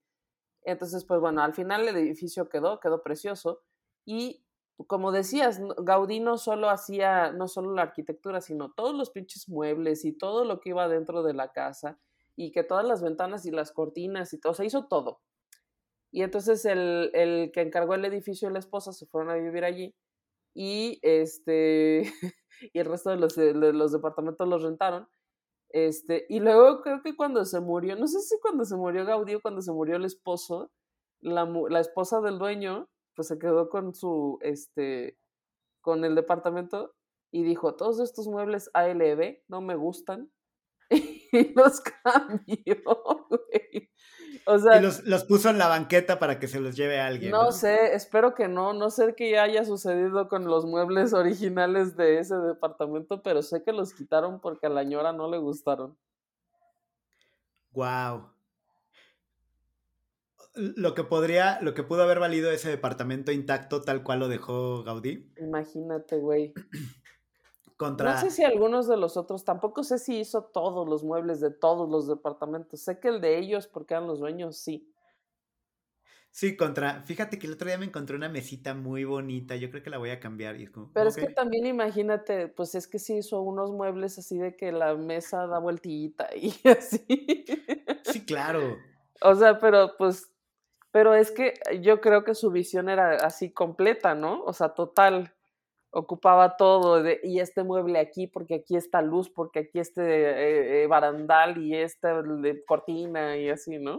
Entonces, pues bueno, al final el edificio quedó, quedó precioso. Y como decías, Gaudí no solo hacía, no solo la arquitectura, sino todos los pinches muebles y todo lo que iba dentro de la casa y que todas las ventanas y las cortinas y todo, se hizo todo. Y entonces el, el que encargó el edificio y la esposa se fueron a vivir allí y este [LAUGHS] y el resto de los, de los departamentos los rentaron. Este, y luego creo que cuando se murió, no sé si cuando se murió Gaudí o cuando se murió el esposo, la, la esposa del dueño, pues se quedó con su, este, con el departamento y dijo, todos estos muebles ALB no me gustan [LAUGHS] y los cambió, [LAUGHS] güey y los, puso en la banqueta para que se los lleve a alguien. No, sé, espero que no. No sé qué haya sucedido con los muebles [LAUGHS] originales de ese departamento, pero sé que los quitaron porque a la ñora no le gustaron. Wow. Lo que podría, lo que pudo haber valido ese departamento intacto tal cual lo dejó Gaudí. Imagínate, güey. No sé si algunos de los otros, tampoco sé si hizo todos los muebles de todos los departamentos. Sé que el de ellos, porque eran los dueños, sí. Sí, contra. Fíjate que el otro día me encontré una mesita muy bonita. Yo creo que la voy a cambiar. Y es como, Pero es que también imagínate, pues es que sí hizo unos muebles así de que la mesa da vueltita y [LAUGHS] así. Sí, claro. O sea, pero pues, pero es que yo creo que su visión era así completa, ¿no? O sea, total. Ocupaba todo, de, y este mueble aquí, porque aquí está luz, porque aquí este eh, eh, barandal y esta de cortina y así, ¿no?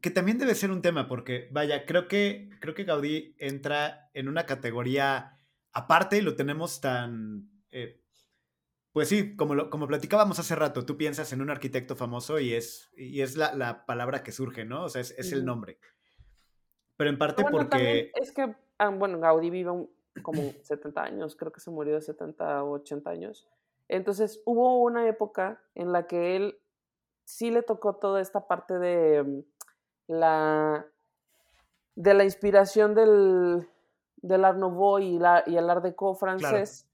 Que también debe ser un tema, porque, vaya, creo que, creo que Gaudí entra en una categoría aparte y lo tenemos tan. eh, pues sí, como, lo, como platicábamos hace rato, tú piensas en un arquitecto famoso y es, y es la, la palabra que surge, ¿no? O sea, es, es el nombre. Pero en parte Ah, Bueno, porque. es que, ah, bueno, Gaudí vive un- como 70 años, creo que se murió de 70 o 80 años. Entonces, hubo una época en la que él sí le tocó toda esta parte de mm, la, de la inspiración del, del Art Nouveau y, la, y el Art Deco francés,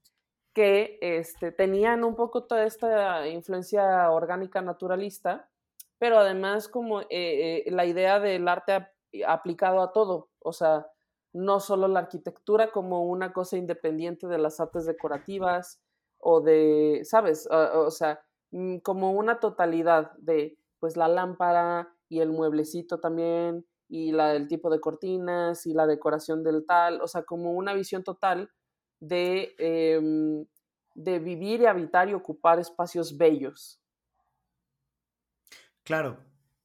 que este, tenían un poco toda esta influencia orgánica naturalista, pero además como eh, eh, la idea del arte aplicado a todo, o sea, no solo la arquitectura como una cosa independiente de las artes decorativas o de, ¿sabes? O, sea, mm, como una totalidad de, pues, la lámpara y el mueblecito también, y la, el tipo de cortinas y la decoración del tal, o sea, como una visión total de, em, de vivir y habitar y ocupar espacios bellos. Claro.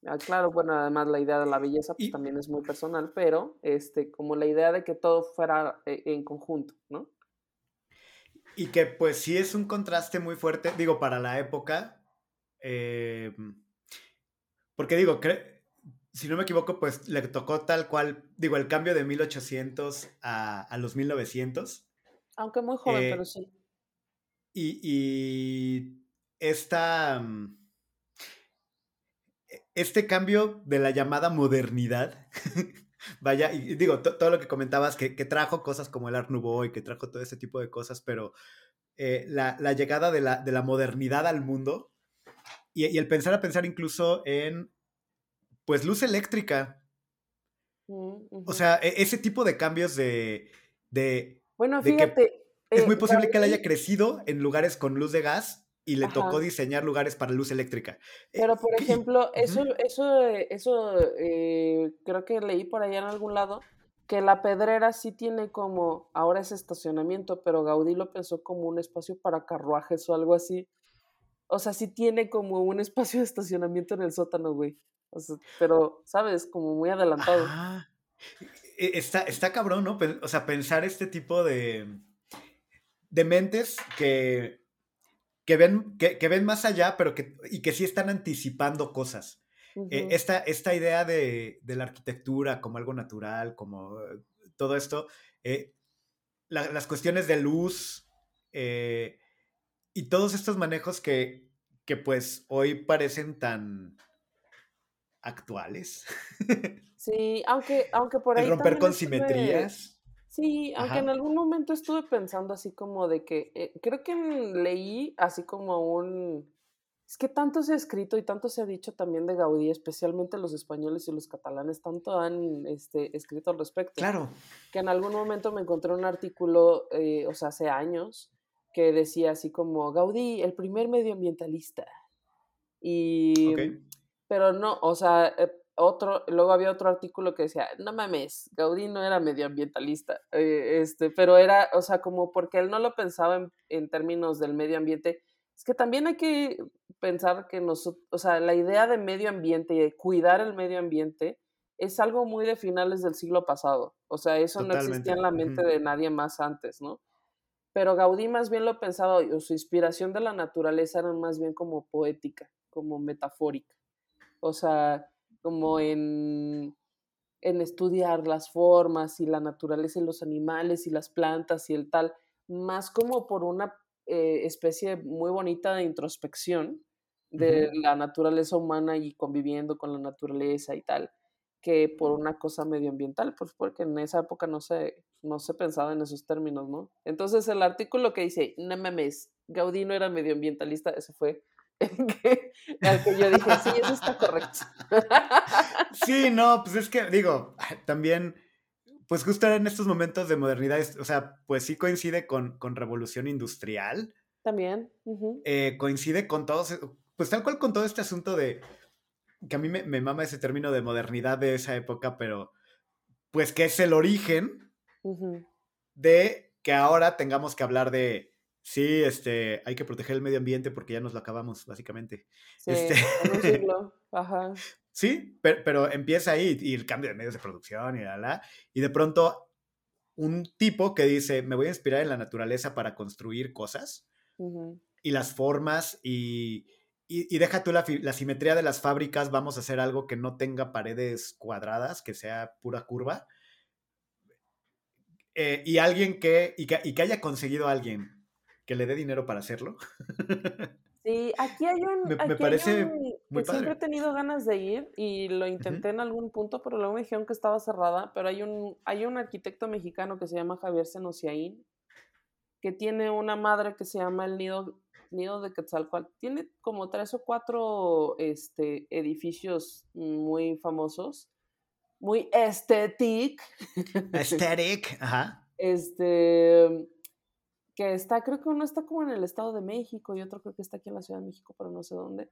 Ah, claro, bueno, además la idea de la belleza pues, Y- también es muy personal, pero este, como la idea de que todo fuera eh, en conjunto, ¿no? Y que pues sí es un contraste muy fuerte, digo, para la época. eh, porque digo, si no me equivoco, pues le tocó tal cual, digo, el cambio de 1800 a, a los 1900. Aunque muy joven, Eh, pero sí. Y, y esta, mm, este cambio de la llamada modernidad, [LAUGHS] vaya, y digo, to- todo lo que comentabas, que, que trajo cosas como el Art Nouveau y que trajo todo ese tipo de cosas, pero eh, la, la llegada de la, de la modernidad al mundo y, y el pensar a pensar incluso en, pues, luz eléctrica. Mm, O sea, e- ese tipo de cambios de... de bueno, de que fíjate. es eh, muy posible que él haya crecido en lugares con luz de gas y le tocó diseñar lugares para luz eléctrica. Eh, Pero, por ejemplo, eso, eso, eh, eso eh, creo que leí por allá en algún lado, que la pedrera sí tiene como, ahora es estacionamiento, pero Gaudí lo pensó como un espacio para carruajes o algo así. O sea, sí tiene como un espacio de estacionamiento en el sótano, güey. O sea, pero, ¿sabes? Como muy adelantado. Ajá. E- Está, está cabrón, ¿no? O sea, pensar este tipo de, de mentes que, que, ven, que, que ven más allá, pero que, y que sí están anticipando cosas. Eh, esta, esta idea de, de la arquitectura como algo natural, como eh, todo esto, eh, la- las cuestiones de luz eh, y todos estos manejos que, que pues hoy parecen tan actuales. [LAUGHS] Sí, aunque, aunque por ahí El romper con simetrías. Sí, aunque Ajá. en algún momento estuve pensando así como de que, eh, creo que leí así como un... Es que tanto se ha escrito y tanto se ha dicho también de Gaudí, especialmente los españoles y los catalanes, tanto han este, escrito al respecto, Claro. que en algún momento me encontré un artículo, eh, o sea, hace años, que decía así como Gaudí, el primer medioambientalista. Y, Ok. pero no, o sea, eh, otro, luego había otro artículo que decía, no mames, Gaudí no era medioambientalista, eh, este, pero era, o sea, como porque él no lo pensaba en, en términos del medio ambiente, es que también hay que pensar que nosotros, o sea, la idea de medio ambiente y de cuidar el medio ambiente es algo muy de finales del siglo pasado, o sea, eso no existía en la mente de nadie más antes, ¿no? Pero Gaudí más bien lo pensaba, o su inspiración de la naturaleza era más bien como poética, como metafórica. O sea, como en, en estudiar las formas y la naturaleza y los animales y las plantas y el tal, más como por una eh, especie muy bonita de introspección de la naturaleza humana y conviviendo con la naturaleza y tal, que por una cosa medioambiental, pues porque en esa época no se, no se pensaba en esos términos, ¿no? Entonces el artículo que dice, no mames, Gaudí no era medioambientalista, ese fue que, al que yo dije, sí, eso está correcto. Sí, no, pues es que, digo, [LAUGHS] también, pues justo en estos momentos de modernidad, o sea, pues sí coincide con, con revolución industrial. También. Eh, coincide con todos, pues tal cual con todo este asunto de, que a mí me, me, mama ese término de modernidad de esa época, pero pues que es el origen de que ahora tengamos que hablar de, sí, este, hay que proteger el medio ambiente porque ya nos lo acabamos, básicamente. Sí, este... [LAUGHS] Ajá. Sí, pero, pero, empieza ahí y el cambio de medios de producción y la, la, y de pronto un tipo que dice, me voy a inspirar en la naturaleza para construir cosas y las formas y, y, y deja tú la, la, simetría de las fábricas, vamos a hacer algo que no tenga paredes cuadradas, que sea pura curva. Eh, y alguien que y, que, y que haya conseguido a alguien que le dé dinero para hacerlo. [LAUGHS] Sí, aquí hay un. Me, aquí me parece hay un, muy que siempre he tenido ganas de ir y lo intenté en algún punto, pero luego me dijeron que estaba cerrada. Pero hay un, hay un arquitecto mexicano que se llama Javier Senociaín, que tiene una madre que se llama el Nido, Nido de Quetzalcoatl. Tiene como tres o cuatro este, edificios muy famosos, muy estéticos. [LAUGHS] Aesthetic, ajá. Este que está, creo que uno está como en el Estado de México y otro creo que está aquí en la Ciudad de México, pero no sé dónde.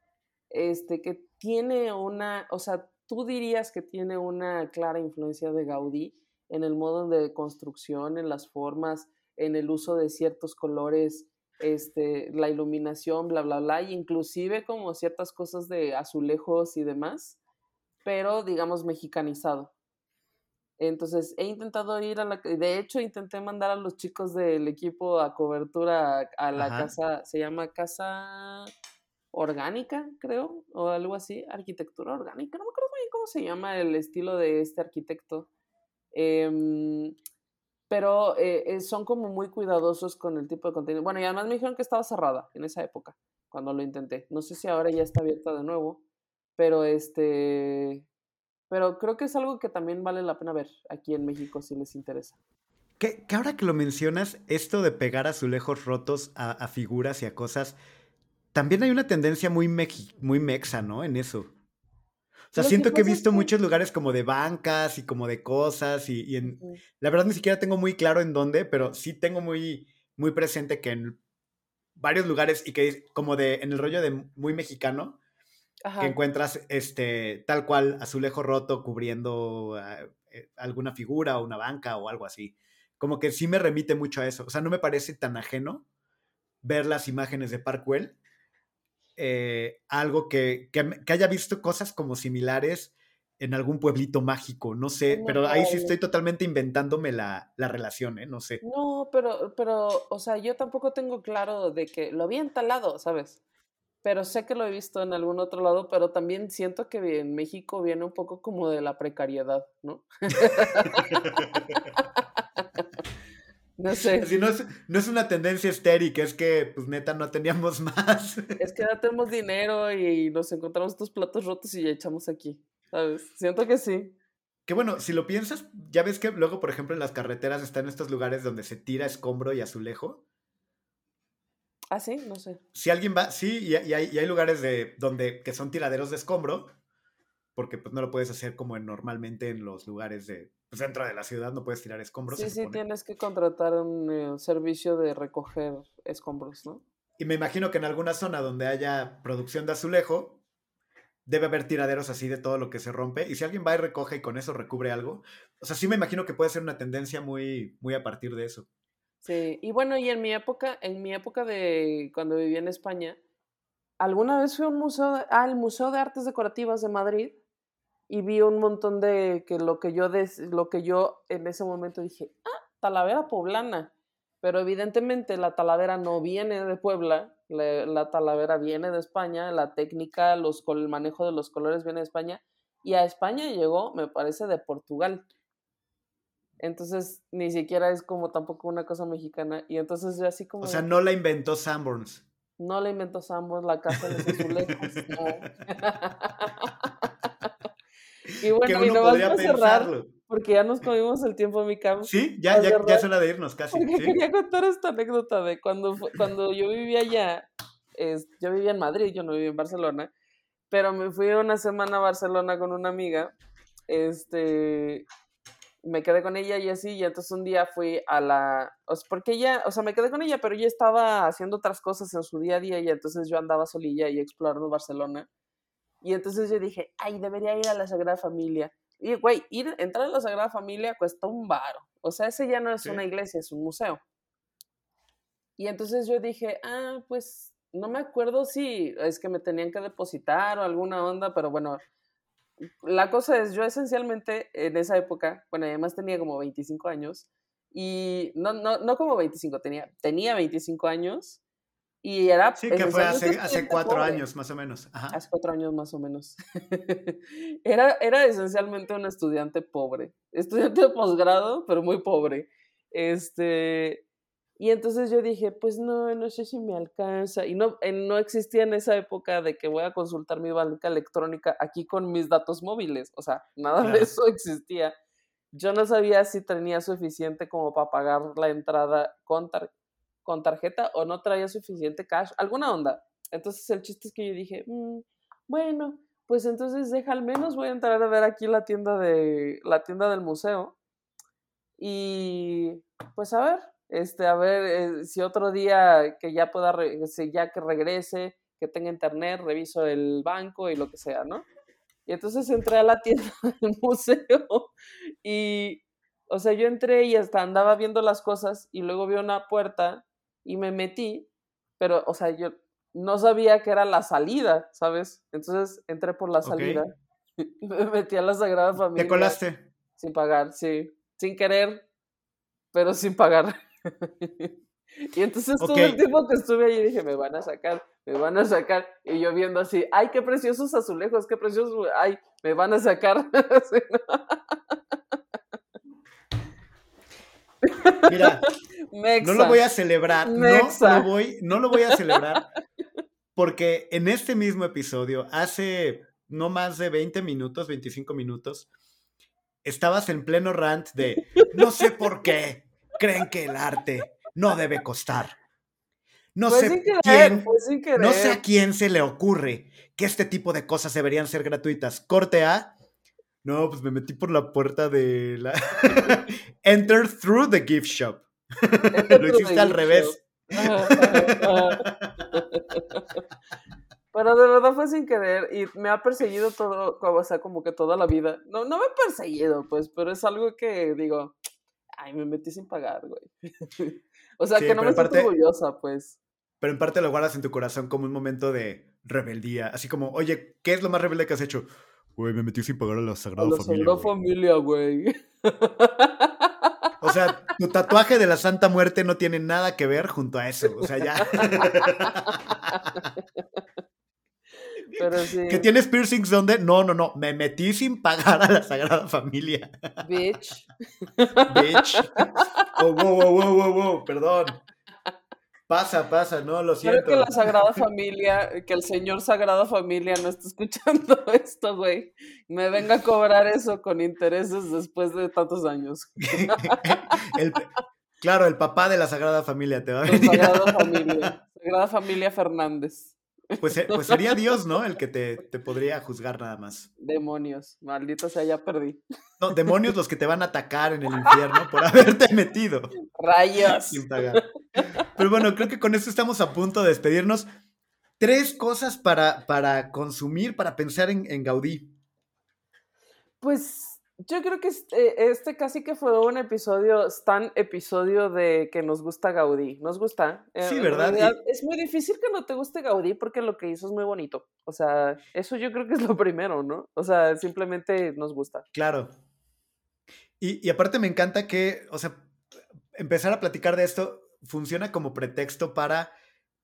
Este, que tiene una, o sea, tú dirías que tiene una clara influencia de Gaudí en el modo de construcción, en las formas, en el uso de ciertos colores, este, la iluminación, bla, bla, bla, y inclusive como ciertas cosas de azulejos y demás, pero digamos mexicanizado. Entonces he intentado ir a la... De hecho, intenté mandar a los chicos del equipo a cobertura a, la Ajá. casa, se llama Casa Orgánica, creo, o algo así, arquitectura orgánica, no me acuerdo muy bien cómo se llama el estilo de este arquitecto. Em, pero eh, eh, son como muy cuidadosos con el tipo de contenido. Bueno, y además me dijeron que estaba cerrada en esa época, cuando lo intenté. No sé si ahora ya está abierta de nuevo, pero este... Pero creo que es algo que también vale la pena ver aquí en México si les interesa. Que, que ahora que lo mencionas, esto de pegar azulejos rotos a, a figuras y a cosas, también hay una tendencia muy, meji, muy mexa, ¿no? En eso. O sea, siento que he visto que... muchos lugares como de bancas y como de cosas y, y en... La verdad ni siquiera tengo muy claro en dónde, pero sí tengo muy, muy presente que en varios lugares y que como de, en el rollo de muy mexicano, que encuentras este tal cual azulejo roto cubriendo ah, eh, alguna figura o una banca o algo así. Como que sí me remite mucho a eso. O sea, no me parece tan ajeno ver las imágenes de Parkwell. eh, algo que, que, haya visto cosas como similares en algún pueblito mágico, no sé, No, pero ahí sí estoy totalmente inventándome la, la relación, ¿eh? No sé. No, pero, pero, o sea, yo tampoco tengo claro de que lo vi en tal lado, ¿sabes? Pero sé que lo he visto en algún otro lado, pero también siento que en México viene un poco como de la precariedad, ¿no? [LAUGHS] No sé, no es, no es una tendencia estérica, es que pues neta no teníamos [LAUGHS] más. es que ya tenemos dinero y nos encontramos estos platos rotos y ya echamos aquí, ¿sabes? Siento que sí. Que bueno, si lo piensas, ya ves que luego, por ejemplo, en las carreteras están estos lugares donde se tira escombro y azulejo. Ah, sí, no sé. Si alguien va, sí, y, y hay, y hay lugares de, donde que son tiraderos de escombro, porque pues no lo puedes hacer como en, normalmente en los lugares de, pues dentro de la ciudad no puedes tirar escombros, Sí, sí, supone. tienes que contratar un eh, servicio de recoger escombros, ¿no? Y me imagino que en alguna zona donde haya producción de azulejo, debe haber tiraderos así de todo lo que se rompe. Y si alguien va y recoge y con eso recubre algo, o sea, sí me imagino que puede ser una tendencia muy, muy a partir de eso. Sí, y bueno, y en mi época, en mi época de cuando vivía en España, alguna vez fui a un museo, de- al Museo de Artes Decorativas de Madrid y vi un montón de que lo que yo lo que yo en ese momento dije, ah, talavera poblana. Pero evidentemente la talavera no viene de Puebla, la, la talavera viene de España, la técnica, los, el manejo de los colores viene de España, y a España llegó, me parece, de Portugal. Entonces, ni siquiera es como tampoco una cosa mexicana. Y entonces yo así como... O sea, no la inventó Sanborns. no la inventó Sambos, la casa de los azulejos. no. [LAUGHS] y bueno, y uno nomás para cerrar, porque ya nos comimos el tiempo, mi cam. Sí, ya, ya, ya es hora de irnos casi. Porque ¿sí? quería contar esta anécdota de cuando, cuando yo vivía allá, Es, yo vivía en Madrid, yo no vivía en Barcelona, pero me fui una semana a Barcelona con una amiga, este, me quedé con ella y así, y entonces un día fui a la, o sea, porque ella, o sea, me quedé con ella, pero ella estaba haciendo otras cosas en su día a día y entonces yo andaba solilla y explorando Barcelona. Y entonces yo dije, ay, debería ir a la Sagrada Familia. Y, güey, ir, entrar a la Sagrada Familia cuesta un varo. O sea, ese ya no es una iglesia, es un museo. Y entonces yo dije, ah, pues no me acuerdo si es que me tenían que depositar o alguna onda, pero bueno, la cosa es, yo esencialmente en esa época, bueno, además tenía como 25 años, y no, no, no como 25, tenía, tenía 25 años, y era... Sí, que fue hace, hace cuatro años más o menos. Hace cuatro años más o menos. era, era esencialmente un estudiante pobre, estudiante de posgrado, pero muy pobre. Este, y entonces yo dije, pues no, no sé si me alcanza. Y no, no existía en esa época de que voy a consultar mi banca electrónica aquí con mis datos móviles. O sea, nada de eso existía. Yo no sabía si tenía suficiente como para pagar la entrada con, con tarjeta o no traía suficiente cash, alguna onda. Entonces el chiste es que yo dije, mm, bueno, pues entonces deja al menos voy a entrar a ver aquí la tienda de la tienda del museo. Y pues a ver, este, a ver eh, si otro día que ya pueda, ya que regrese, que tenga internet, reviso el banco y lo que sea, ¿no? Y entonces entré a la tienda [LAUGHS] del museo y, o sea, yo entré y hasta andaba viendo las cosas y luego vi una puerta y me metí, pero, o sea, yo no sabía que era la salida, ¿sabes? Entonces entré por la salida, [LAUGHS] me metí a la Sagrada Familia. ¿Te colaste? Sin pagar, sí, sin querer, pero sin pagar. [LAUGHS] y entonces todo el tiempo que estuve ahí dije, me van a sacar, me van a sacar. Y yo viendo así, ay, qué preciosos azulejos, qué preciosos, ay, me van a sacar. [LAUGHS] Mira, [LAUGHS] no lo voy a celebrar, no, lo voy, no lo voy a celebrar, porque en este mismo episodio, hace no más de 20 minutos, 25 minutos, estabas en pleno rant de, no sé por qué, creen que el arte no debe costar. No sé quién, no sé a quién se le ocurre que este tipo de cosas deberían ser gratuitas. Corte A. No, pues me metí por la puerta de la [LAUGHS] Enter through the gift shop. [LAUGHS] Lo hiciste al revés. [LAUGHS] Pero de verdad fue sin querer y me ha perseguido todo, o sea, como que toda la vida. No, no me ha perseguido, pues, pero es algo que digo, ay, me metí sin pagar, güey. [LAUGHS] o sea, que no me siento orgullosa, pues. Pero en parte lo guardas en tu corazón como un momento de rebeldía. Así como, oye, ¿qué es lo más rebelde que has hecho? Güey, me metí sin pagar a la Sagrada a la Familia. Sagrada Familia, güey. O sea, tu [LAUGHS] tatuaje de la Santa Muerte no tiene nada que ver junto a eso. O sea, ya. [LAUGHS] Pero [LAUGHS] sí. ¿Que tienes piercings donde? No, no, no. Me metí sin pagar a la Sagrada Familia. Bitch. Bitch. [LAUGHS] Oh, wow, wow, wow, wow, wow. Perdón. Pasa, pasa, no, lo siento. Espero que la Sagrada Familia, que el Señor Sagrada Familia no esté escuchando [LAUGHS] esto, güey. Me venga a cobrar eso con intereses después de tantos años. claro, el papá de la Sagrada Familia te va a venir. Sagrada Familia. Sagrada Familia Fernández. Pues, pues, sería Dios, ¿no? El que te, podría juzgar nada más. Demonios, maldito sea, ya perdí. No, demonios los que te van a atacar en el infierno por [LAUGHS] haberte metido. Rayos. Pero bueno, creo que con esto estamos a punto de despedirnos. Tres cosas para, para consumir, para pensar en, en Gaudí. Pues yo creo que este, este, casi que fue un episodio, tan episodio de que nos gusta Gaudí. ¿Nos gusta? Eh, sí, ¿verdad? Es muy difícil que no te guste Gaudí porque lo que hizo es muy bonito. O sea, eso yo creo que es lo [LAUGHS] primero, ¿no? O sea, simplemente nos gusta. Claro. Y, y aparte me encanta que, o sea, empezar a platicar de esto funciona como pretexto para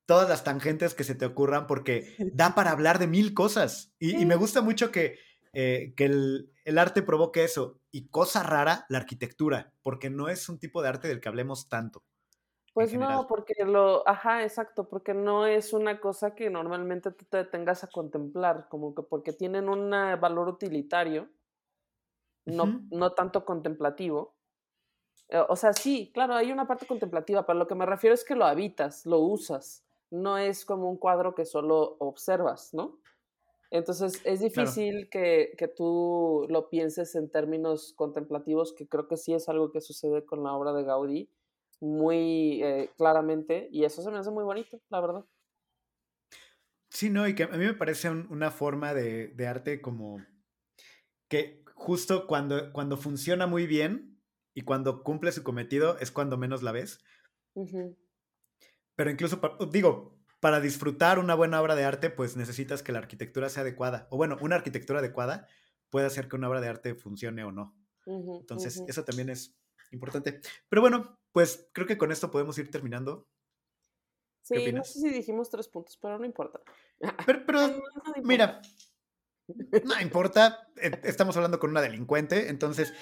todas las tangentes que se te ocurran porque [LAUGHS] da para hablar de mil cosas. y me gusta mucho que eh, que el, arte provoque eso. Y cosa rara, la arquitectura, porque no es un tipo de arte del que hablemos tanto. Pues no, porque lo, ajá, exacto, porque no es una cosa que normalmente tú te tengas a contemplar, como que porque tienen un valor utilitario, no, no tanto contemplativo. Eh, o sea, sí, claro, hay una parte contemplativa, pero lo que me refiero es que lo habitas, lo usas. no es como un cuadro que solo observas, ¿no? Entonces es difícil que, que, tú lo pienses en términos contemplativos, que creo que sí es algo que sucede con la obra de Gaudí muy eh, claramente, y eso se me hace muy bonito, la verdad. Sí, no, y que a mí me parece una forma de, de, arte como que justo cuando, cuando funciona muy bien y cuando cumple su cometido es cuando menos la ves. Pero incluso, digo, para disfrutar una buena obra de arte, pues necesitas que la arquitectura sea adecuada. O bueno, una arquitectura adecuada puede hacer que una obra de arte funcione o no. Entonces, eso también es importante. Pero bueno, pues creo que con esto podemos ir terminando. Sí, no sé si dijimos tres puntos, pero no importa. Pero, pero mira, no importa, e, estamos hablando con una delincuente, entonces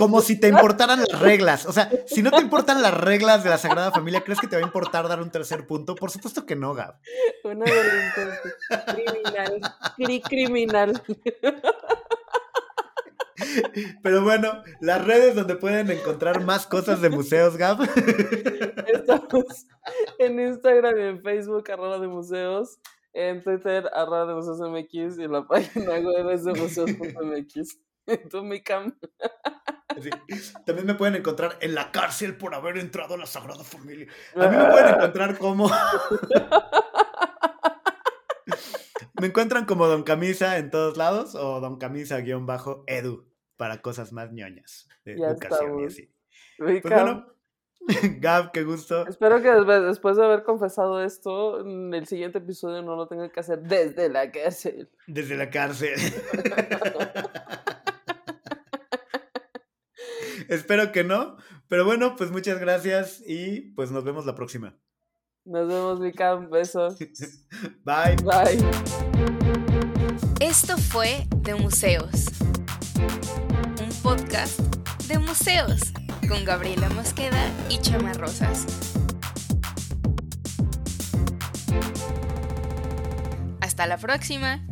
como si te importaran las reglas. O sea, si no te importan las reglas de la Sagrada Familia, ¿crees que te va a importar dar un tercer punto? Por supuesto que no, Gab. Una delincuente. Criminal. Cri criminal. Pero bueno, las redes donde pueden encontrar más cosas de museos, Gab. Estamos en Instagram y en Facebook, arroba de museos, en Twitter, arroba de museos MX y en la página web es de museos.mx. [LAUGHS] Tú, mi cam. También me pueden encontrar en la cárcel por haber entrado a la Sagrada Familia. A mí me pueden encontrar como. [LAUGHS] me encuentran como Don Camisa en todos lados o Don Camisa-edu para cosas más ñoñas de educación y así. Pues bueno, [LAUGHS] Gab, qué gusto. Espero que después de haber confesado esto, en el siguiente episodio no lo tenga que hacer desde la cárcel. Desde la cárcel. [LAUGHS] Espero que no. Pero bueno, pues muchas gracias y pues nos vemos la próxima. Nos vemos, Micam. Besos. [LAUGHS] Bye. Bye. Esto fue De Museos. Un podcast de museos con Gabriela Mosqueda y Chama Rosas. Hasta la próxima.